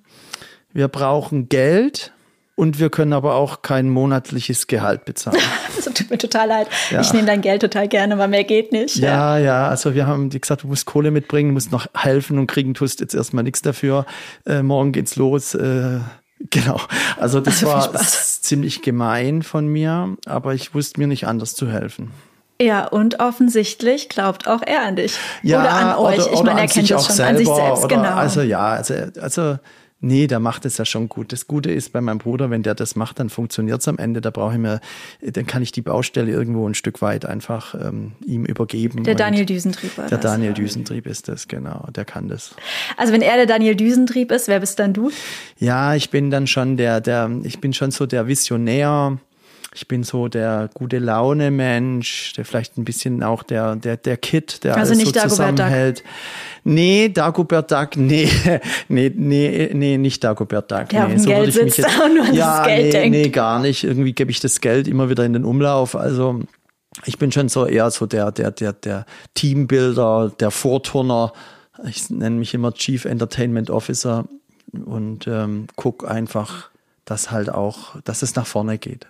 wir brauchen Geld und wir können aber auch kein monatliches Gehalt bezahlen. Das tut mir total leid. Ja. Ich nehme dein Geld total gerne, aber mehr geht nicht. Ja, ja, also wir haben gesagt, du musst Kohle mitbringen, musst noch helfen und kriegen tust jetzt erstmal nichts dafür. Äh, morgen geht's los. Äh, genau. Also das Also war ziemlich gemein von mir, aber ich wusste mir nicht anders zu helfen. Ja, und offensichtlich glaubt auch er an dich. Ja, oder an euch. Oder, ich meine, er kennt das auch schon selber, an sich selbst, genau. Also ja, also, also nee, der macht es ja schon gut. Das Gute ist bei meinem Bruder, wenn der das macht, dann funktioniert's am Ende. Da brauche ich mir, dann kann ich die Baustelle irgendwo ein Stück weit einfach ähm, ihm übergeben. der Daniel Düsentrieb war Der das. Daniel Düsentrieb ist das, genau. Der kann das. Also wenn er der Daniel Düsentrieb ist, wer bist dann du? Ja, ich bin dann schon der, der, ich bin schon so der Visionär. Ich bin so der gute Laune Mensch, der vielleicht ein bisschen auch der, der, der Kid, der Also alles nicht so Dagobert Duck. zusammenhält. Nee, Dagobert Duck, nee, nee, nee, nee, nicht Dagobert Duck. Der nee, dem Geld würde ich mich an ja, das Geld nee, denkt. nee, gar nicht. Irgendwie gebe ich das Geld immer wieder in den Umlauf. Also ich bin schon so eher so der, der, der, der Teambuilder, der Vorturner. Ich nenne mich immer Chief Entertainment Officer und ähm, guck einfach, dass halt auch, dass es nach vorne geht.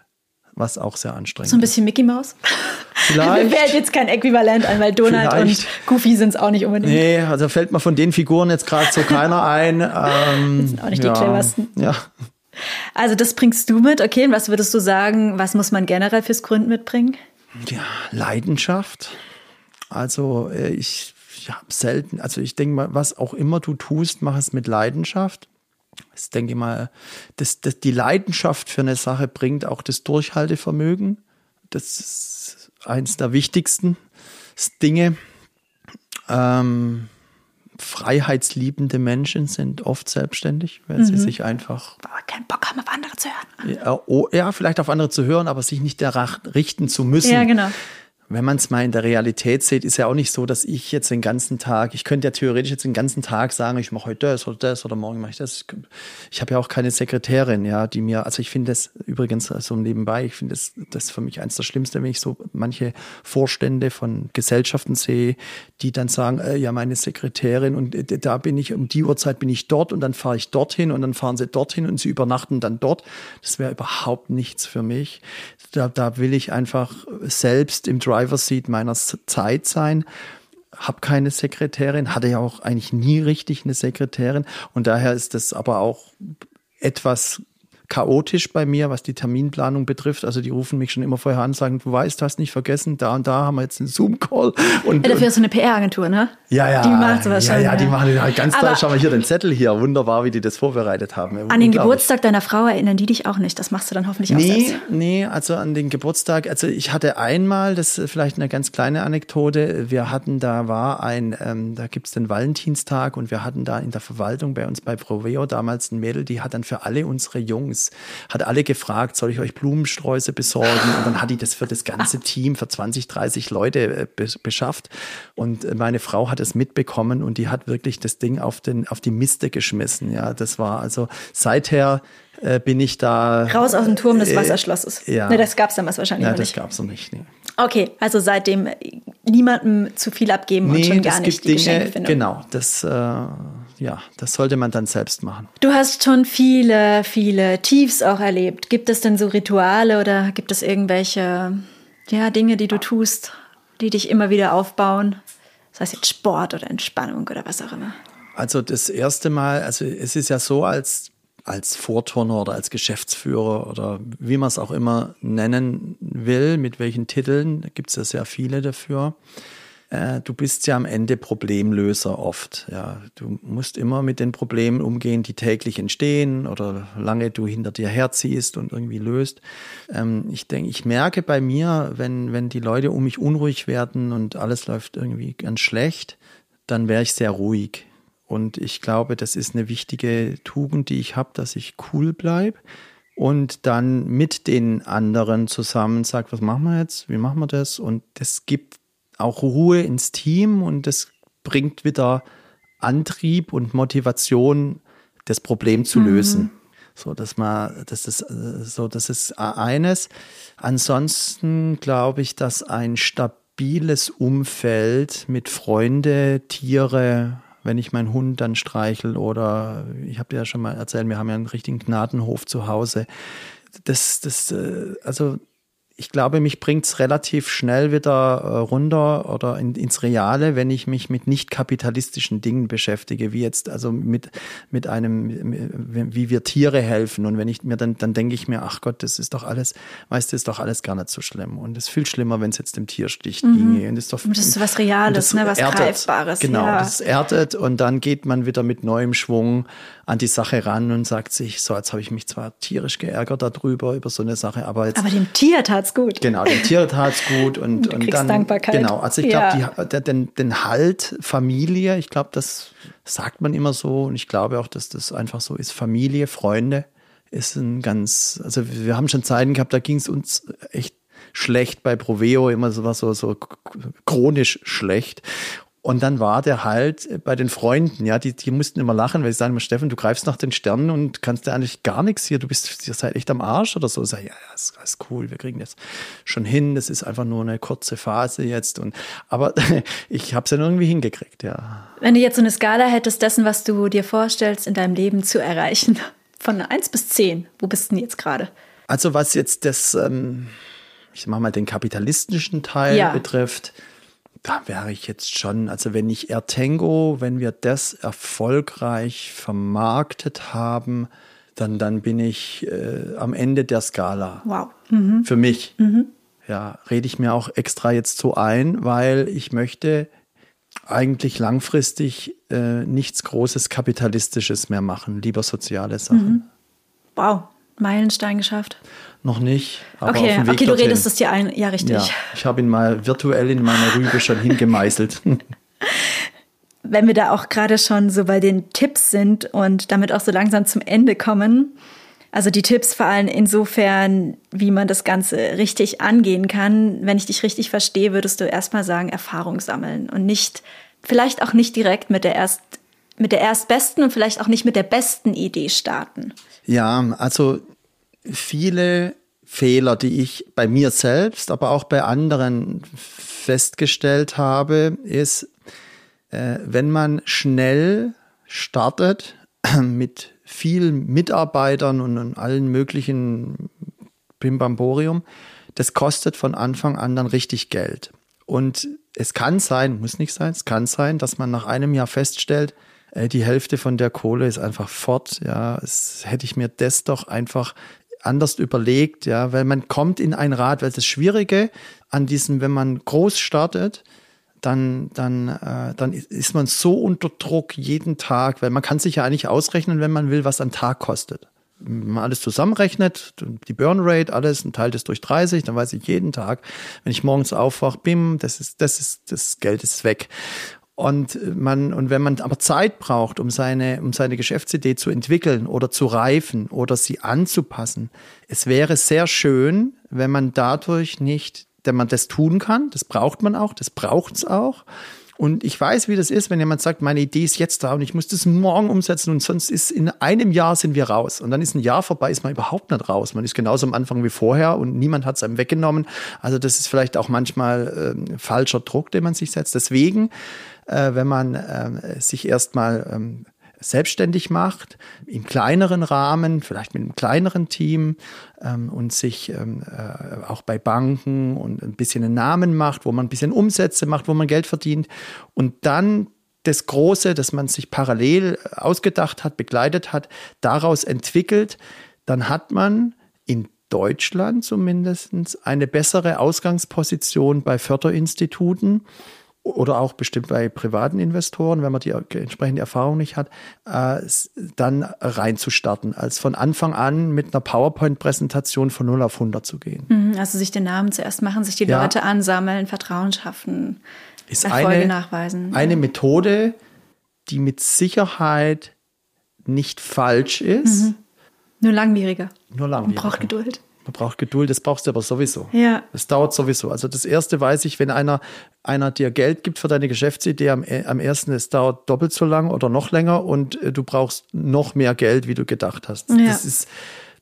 Was auch sehr anstrengend So ein bisschen Mickey Mouse? Vielleicht. Mir fällt jetzt kein Äquivalent ein, weil Donald Vielleicht. und Goofy sind es auch nicht unbedingt. Nee, also fällt mir von den Figuren jetzt gerade so keiner ein. Ähm, sind auch nicht die ja, cleversten. Ja. Also das bringst du mit, okay? Und was würdest du sagen, was muss man generell fürs Gründen mitbringen? ja, Leidenschaft. Also äh, ich, ich habe selten, also ich denke mal, was auch immer du tust, mach es mit Leidenschaft. Ich denke mal, das, das, die Leidenschaft für eine Sache bringt auch das Durchhaltevermögen. Das ist eins der wichtigsten Dinge. Ähm, freiheitsliebende Menschen sind oft selbstständig, weil sie sich einfach Aber keinen Bock haben, auf andere zu hören. ja, oh, ja, vielleicht auf andere zu hören, aber sich nicht danach richten zu müssen. Ja, genau. Wenn man es mal in der Realität sieht, ist ja auch nicht so, dass ich jetzt den ganzen Tag, ich könnte ja theoretisch jetzt den ganzen Tag sagen, ich mache heute das oder das oder morgen mache ich das. Ich habe ja auch keine Sekretärin, ja, die mir, also ich finde das übrigens so nebenbei, ich finde das, das für mich eins der Schlimmste, wenn ich so manche Vorstände von Gesellschaften sehe, die dann sagen, äh, ja, meine Sekretärin und äh, da bin ich, um die Uhrzeit bin ich dort und dann fahre ich dorthin und dann fahren sie dorthin und sie übernachten dann dort. Das wäre überhaupt nichts für mich. Da, da will ich einfach selbst im Driver's Seat meiner Zeit sein. Hab keine Sekretärin, hatte ja auch eigentlich nie richtig eine Sekretärin und daher ist das aber auch etwas chaotisch bei mir, was die Terminplanung betrifft. Also die rufen mich schon immer vorher an, sagen, du weißt, du hast nicht vergessen, da und da haben wir jetzt einen Zoom-Call. Und, ja, dafür ist so eine PR-Agentur, ne? Ja, ja. Die macht sowas ja, schon. Ja, die machen ja, ganz Aber- toll. Schau mal hier den Zettel hier. Wunderbar, wie die das vorbereitet haben. An den Geburtstag deiner Frau erinnern die dich auch nicht. Das machst du dann hoffentlich auch Nee, selbst. nee, also an den Geburtstag, also ich hatte einmal, das ist vielleicht eine ganz kleine Anekdote, wir hatten, da war ein, ähm, da gibt's den Valentinstag und wir hatten da in der Verwaltung bei uns bei Proveo damals ein Mädel, die hat dann für alle unsere Jungs, hat alle gefragt, soll ich euch Blumensträuße besorgen? Und dann hat die das für das ganze Team, für 20, 30 Leute äh, be beschafft. Und äh, meine Frau hat es mitbekommen und die hat wirklich das Ding auf, den, auf die Miste geschmissen. Ja, das war also seither äh, bin ich da. Raus aus dem Turm des Äh, Wasserschlosses. ja. Ne, das gab's damals wahrscheinlich Ja, noch das nicht. gab's noch nicht. Nee. Okay, also seitdem niemandem zu viel abgeben und schon gar es nicht die Dinge, genau, das, äh, ja, das sollte man dann selbst machen. Du hast schon viele, viele Tiefs auch erlebt. Gibt es denn so Rituale oder gibt es irgendwelche ja, Dinge, die du tust, die dich immer wieder aufbauen? Das heißt jetzt Sport oder Entspannung oder was auch immer. Also das erste Mal, also es ist ja so als als Vorturner oder als Geschäftsführer oder wie man es auch immer nennen will, mit welchen Titeln, gibt es ja sehr viele dafür. Äh, du bist ja am Ende Problemlöser oft. Ja, du musst immer mit den Problemen umgehen, die täglich entstehen oder lange du hinter dir herziehst und irgendwie löst. Ähm, ich denke, ich merke bei mir, wenn wenn die Leute um mich unruhig werden und alles läuft irgendwie ganz schlecht, dann wäre ich sehr ruhig. Und ich glaube, das ist eine wichtige Tugend, die ich habe, dass ich cool bleibe und dann mit den anderen zusammen sagt, was machen wir jetzt, wie machen wir das? Und das gibt auch Ruhe ins Team und das bringt wieder Antrieb und Motivation, das Problem zu lösen. So, dass man, das ist, so, das ist eines. Ansonsten glaube ich, dass ein stabiles Umfeld mit Freunde, Tiere, wenn ich meinen Hund dann streichel oder ich habe dir ja schon mal erzählt, wir haben ja einen richtigen Gnadenhof zu Hause. Das, das, äh, also ich glaube, mich bringt's relativ schnell wieder äh, runter oder in, ins Reale, wenn ich mich mit nicht kapitalistischen Dingen beschäftige, wie jetzt also mit mit einem wie wir Tiere helfen. Und wenn ich mir dann dann denke ich mir, ach Gott, das ist doch alles, weißt du, ist doch alles gar nicht so schlimm. Und es ist viel schlimmer, wenn es jetzt dem Tier sticht ginge. Und das ist doch Und das ist was Reales, ne, was Greifbares, Genau, ja. das erdet. Und dann geht man wieder mit neuem Schwung an die Sache ran und sagt sich, so jetzt habe ich mich zwar tierisch geärgert darüber über so eine Sache, aber jetzt Aber dem Tier tat's gut. Genau, dem Tier tat's gut und, und kriegst dann Dankbarkeit. genau. Also ich glaube, Ja. den, den Halt Familie, ich glaube, das sagt man immer so und ich glaube auch, dass das einfach so ist. Familie, Freunde ist ein ganz, also wir haben schon Zeiten gehabt, da ging es uns echt schlecht bei Proveo, immer so was so so chronisch schlecht. Und dann war der halt bei den Freunden, ja, die, die mussten immer lachen, weil sie sagen immer, Steffen, du greifst nach den Sternen und kannst ja eigentlich gar nichts hier, du bist, ihr seid echt am Arsch oder so. Ich sag, ja, ja, ist alles cool, wir kriegen das schon hin, das ist einfach nur eine kurze Phase jetzt. Und aber ich habe es dann irgendwie hingekriegt, ja. Wenn du jetzt so eine Skala hättest dessen, was du dir vorstellst, in deinem Leben zu erreichen, von 1 bis 10, wo bist du denn jetzt gerade? Also was jetzt das, ähm, ich mach mal den kapitalistischen Teil Ja. betrifft, da wäre ich jetzt schon, also wenn ich Ertango, wenn wir das erfolgreich vermarktet haben, dann, dann bin ich äh, am Ende der Skala. Wow. Für mich. Ja, rede ich mir auch extra jetzt so ein, weil ich möchte eigentlich langfristig äh, nichts Großes Kapitalistisches mehr machen, lieber soziale Sachen. Wow. Meilenstein geschafft. Noch nicht. Aber auf Okay, dem Weg okay, du redest es dir ein. Ja, richtig. Ja, ich habe ihn mal virtuell in meiner Rübe schon hingemeißelt. wenn wir da auch gerade schon so bei den Tipps sind und damit auch so langsam zum Ende kommen. Also die Tipps vor allem insofern, wie man das Ganze richtig angehen kann. Wenn ich dich richtig verstehe, würdest du erstmal sagen, Erfahrung sammeln und nicht, vielleicht auch nicht direkt mit der erst, mit der erstbesten und vielleicht auch nicht mit der besten Idee starten. Ja, also viele Fehler, die ich bei mir selbst, aber auch bei anderen festgestellt habe, ist, äh, wenn man schnell startet mit vielen Mitarbeitern und, und allen möglichen Pimbamborium, das kostet von Anfang an dann richtig Geld. Und es kann sein, muss nicht sein, es kann sein, dass man nach einem Jahr feststellt, äh, die Hälfte von der Kohle ist einfach fort. Ja, es hätte ich mir das doch einfach anders überlegt, ja, weil man kommt in ein Rad, weil das Schwierige an diesem, wenn man groß startet, dann, dann, äh, dann ist man so unter Druck jeden Tag, weil man kann sich ja eigentlich ausrechnen, wenn man will, was ein Tag kostet. Wenn man alles zusammenrechnet, die Burn Rate, alles, und teilt es durch 30, dann weiß ich jeden Tag, wenn ich morgens aufwache, bim, das ist, das ist, das Geld ist weg. Und man, und wenn man aber Zeit braucht, um seine, um seine Geschäftsidee zu entwickeln oder zu reifen oder sie anzupassen, es wäre sehr schön, wenn man dadurch nicht, wenn man das tun kann, das braucht man auch, das braucht's auch. Und ich weiß, wie das ist, wenn jemand sagt, meine Idee ist jetzt da und ich muss das morgen umsetzen und sonst ist in einem Jahr sind wir raus. Und dann ist ein Jahr vorbei, ist man überhaupt nicht raus. Man ist genauso am Anfang wie vorher und niemand hat es einem weggenommen. Also das ist vielleicht auch manchmal äh, falscher Druck, den man sich setzt. Deswegen äh, wenn man äh, sich erstmal ähm, selbstständig macht, im kleineren Rahmen, vielleicht mit einem kleineren Team ähm, und sich ähm, äh, auch bei Banken und ein bisschen einen Namen macht, wo man ein bisschen Umsätze macht, wo man Geld verdient. Und dann das Große, das man sich parallel ausgedacht hat, begleitet hat, daraus entwickelt, dann hat man in Deutschland zumindest eine bessere Ausgangsposition bei Förderinstituten oder auch bestimmt bei privaten Investoren, wenn man die entsprechende Erfahrung nicht hat, äh, dann reinzustarten, als von Anfang an mit einer PowerPoint-Präsentation von 0 auf 100 zu gehen. Mhm, also sich den Namen zuerst machen, sich die ja. Leute ansammeln, Vertrauen schaffen, ist Erfolge eine, nachweisen. Eine ja. Methode, die mit Sicherheit nicht falsch ist. Mhm. Nur langwieriger. Nur langwieriger. Man braucht Geduld. Man braucht Geduld, das brauchst du aber sowieso. Ja. Das dauert sowieso. Also das erste weiß ich, wenn einer, einer dir Geld gibt für deine Geschäftsidee am, am ersten, es dauert doppelt so lang oder noch länger und äh, du brauchst noch mehr Geld, wie du gedacht hast. Ja. Das ist,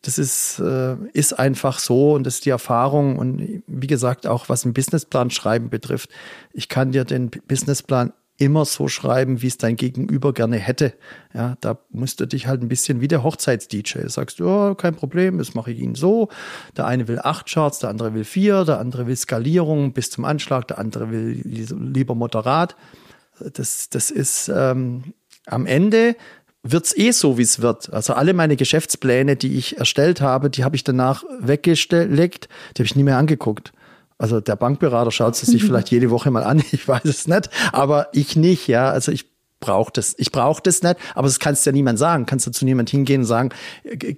das ist, äh, ist einfach so und das ist die Erfahrung. Und wie gesagt, auch was ein Businessplan schreiben betrifft, ich kann dir den Businessplan immer so schreiben, wie es dein Gegenüber gerne hätte. Ja, da musst du dich halt ein bisschen wie der Hochzeits-DJ. Sagst du, oh, kein Problem, das mache ich Ihnen so. Der eine will acht Charts, der andere will vier, der andere will Skalierung bis zum Anschlag, der andere will lieber moderat. Das, das ist ähm, am Ende wird's eh so, wie es wird. Also alle meine Geschäftspläne, die ich erstellt habe, die habe ich danach weggelegt, die habe ich nie mehr angeguckt. Also der Bankberater schaut es sich vielleicht jede Woche mal an, ich weiß es nicht, aber ich nicht, ja. Also ich brauche das. Ich brauche das nicht, aber das kannst ja niemand sagen. Kannst du zu niemand hingehen und sagen,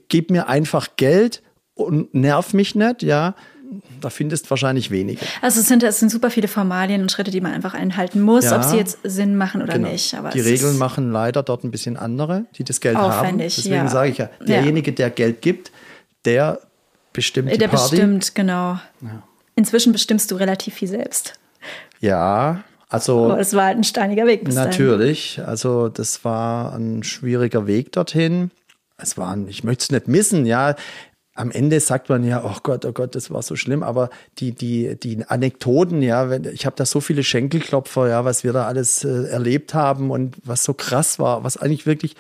gib mir einfach Geld und nerv mich nicht, ja. Da findest du wahrscheinlich wenige. Also es sind, es sind super viele Formalien und Schritte, die man einfach einhalten muss, ja, ob sie jetzt Sinn machen oder genau. nicht. Aber die Regeln machen leider dort ein bisschen andere, die das Geld haben. Deswegen ja. sage ich ja, derjenige, der Geld gibt, der bestimmt die der Party. Der bestimmt, genau. Ja. Inzwischen bestimmst du relativ viel selbst. Ja, also. Aber es war halt ein steiniger Weg bis Natürlich. Dahin. Also, das war ein schwieriger Weg dorthin. Es war, ein, ich möchte es nicht missen, ja. Am Ende sagt man ja, oh Gott, oh Gott, das war so schlimm, aber die, die, die Anekdoten, ja, ich habe da so viele Schenkelklopfer, ja, was wir da alles äh, erlebt haben und was so krass war, was eigentlich wirklich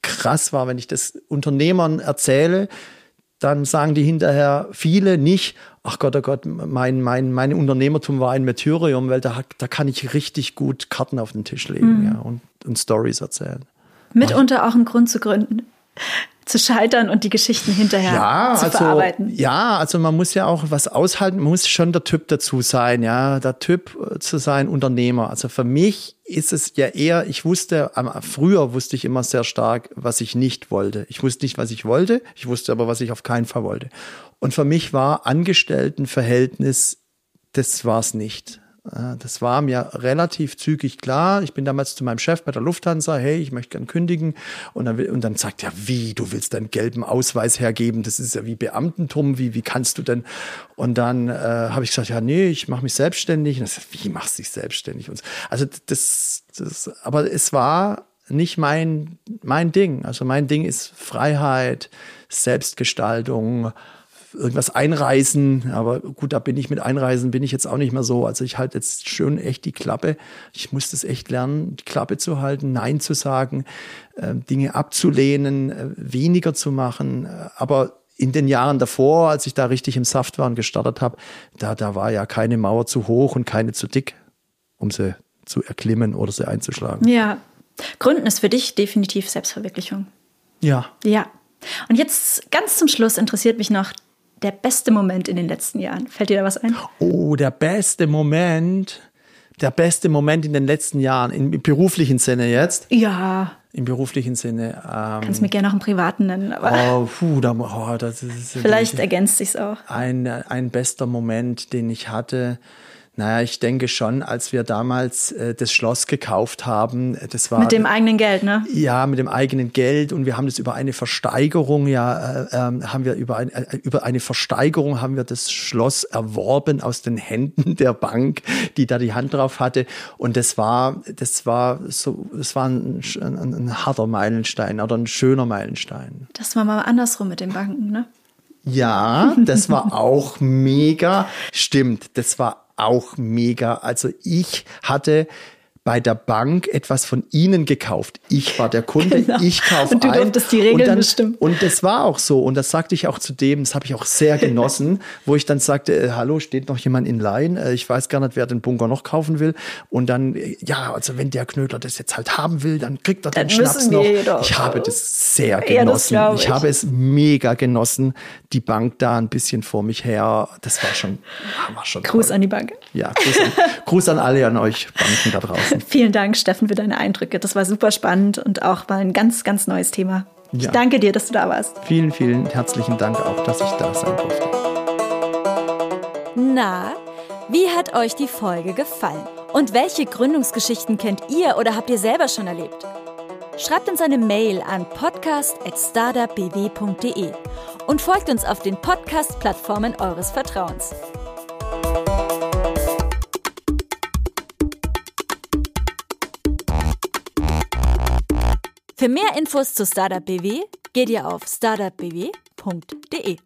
krass war, wenn ich das Unternehmern erzähle, dann sagen die hinterher viele nicht, ach Gott, oh Gott, mein, mein, mein Unternehmertum war ein Martyrium, weil da, da kann ich richtig gut Karten auf den Tisch legen mhm. ja, und, und Stories erzählen. Mitunter auch ein Grund zu gründen zu scheitern und die Geschichten hinterher ja, zu also, verarbeiten. Ja, also man muss ja auch was aushalten, man muss schon der Typ dazu sein, ja, der Typ äh, zu sein Unternehmer. Also für mich ist es ja eher, ich wusste, früher wusste ich immer sehr stark, was ich nicht wollte. Ich wusste nicht, was ich wollte, ich wusste aber, was ich auf keinen Fall wollte. Und für mich war Angestelltenverhältnis, das war es nicht. Das war mir relativ zügig klar. Ich bin damals zu meinem Chef bei der Lufthansa, hey, ich möchte gern kündigen. Und dann, und dann sagt er, wie, du willst deinen gelben Ausweis hergeben? Das ist ja wie Beamtentum, wie, wie kannst du denn? Und dann äh, habe ich gesagt, ja, nee, ich mache mich selbstständig. Und er sagt, wie machst du dich selbstständig? Und also das, das, aber es war nicht mein, mein Ding. Also mein Ding ist Freiheit, Selbstgestaltung, irgendwas einreisen. Aber gut, da bin ich mit Einreisen bin ich jetzt auch nicht mehr so. Also ich halte jetzt schön echt die Klappe. Ich muss das echt lernen, die Klappe zu halten, Nein zu sagen, äh, Dinge abzulehnen, äh, weniger zu machen. Äh, aber in den Jahren davor, als ich da richtig im Saft war und gestartet habe, da, da war ja keine Mauer zu hoch und keine zu dick, um sie zu erklimmen oder sie einzuschlagen. Ja, Gründen ist für dich definitiv Selbstverwirklichung. Ja. Ja. Und jetzt ganz zum Schluss interessiert mich noch der beste Moment in den letzten Jahren. Fällt dir da was ein? Oh, der beste Moment. Der beste Moment in den letzten Jahren, im beruflichen Sinne jetzt. Ja. Im beruflichen Sinne. Ähm, Kannst mir gerne noch einen privaten nennen, aber oh, puh, da, oh, das ist vielleicht ergänzt sich's auch. Ein, ein bester Moment, den ich hatte. Naja, ich denke schon, als wir damals äh, das Schloss gekauft haben, äh, das war. Mit dem eigenen Geld, ne? Ja, mit dem eigenen Geld und wir haben das über eine Versteigerung, ja, äh, äh, haben wir über, ein, äh, über eine Versteigerung haben wir das Schloss erworben aus den Händen der Bank, die da die Hand drauf hatte. Und das war, das war so, das war ein, ein, ein harter Meilenstein oder ein schöner Meilenstein. Das war mal andersrum mit den Banken, ne? Ja, das war auch mega. Stimmt, das war auch mega. Also ich hatte bei der Bank etwas von ihnen gekauft. Ich war der Kunde, genau. ich kaufe Und du durftest die Regeln und dann, bestimmen. Und das war auch so. Und das sagte ich auch zu dem, das habe ich auch sehr genossen, wo ich dann sagte, äh, hallo, steht noch jemand in Line? Äh, ich weiß gar nicht, wer den Bunker noch kaufen will. Und dann, äh, ja, also wenn der Knödler das jetzt halt haben will, dann kriegt er den dann Schnaps noch. Jedoch. Ich habe das sehr genossen. Ja, ich. ich habe es mega genossen, die Bank da ein bisschen vor mich her. Das war schon, war schon Gruß toll. an die Bank. Ja, Gruß an, Gruß an alle an euch Banken da draußen. Vielen Dank, Steffen, für deine Eindrücke. Das war super spannend und auch mal ein ganz, ganz neues Thema. Ja. Ich danke dir, dass du da warst. Vielen, vielen herzlichen Dank auch, dass ich da sein durfte. Na, wie hat euch die Folge gefallen? Und welche Gründungsgeschichten kennt ihr oder habt ihr selber schon erlebt? Schreibt uns eine Mail an podcast.startupbw.de und folgt uns auf den Podcast-Plattformen eures Vertrauens. Für mehr Infos zu Startup BW geht ihr auf startupbw.de.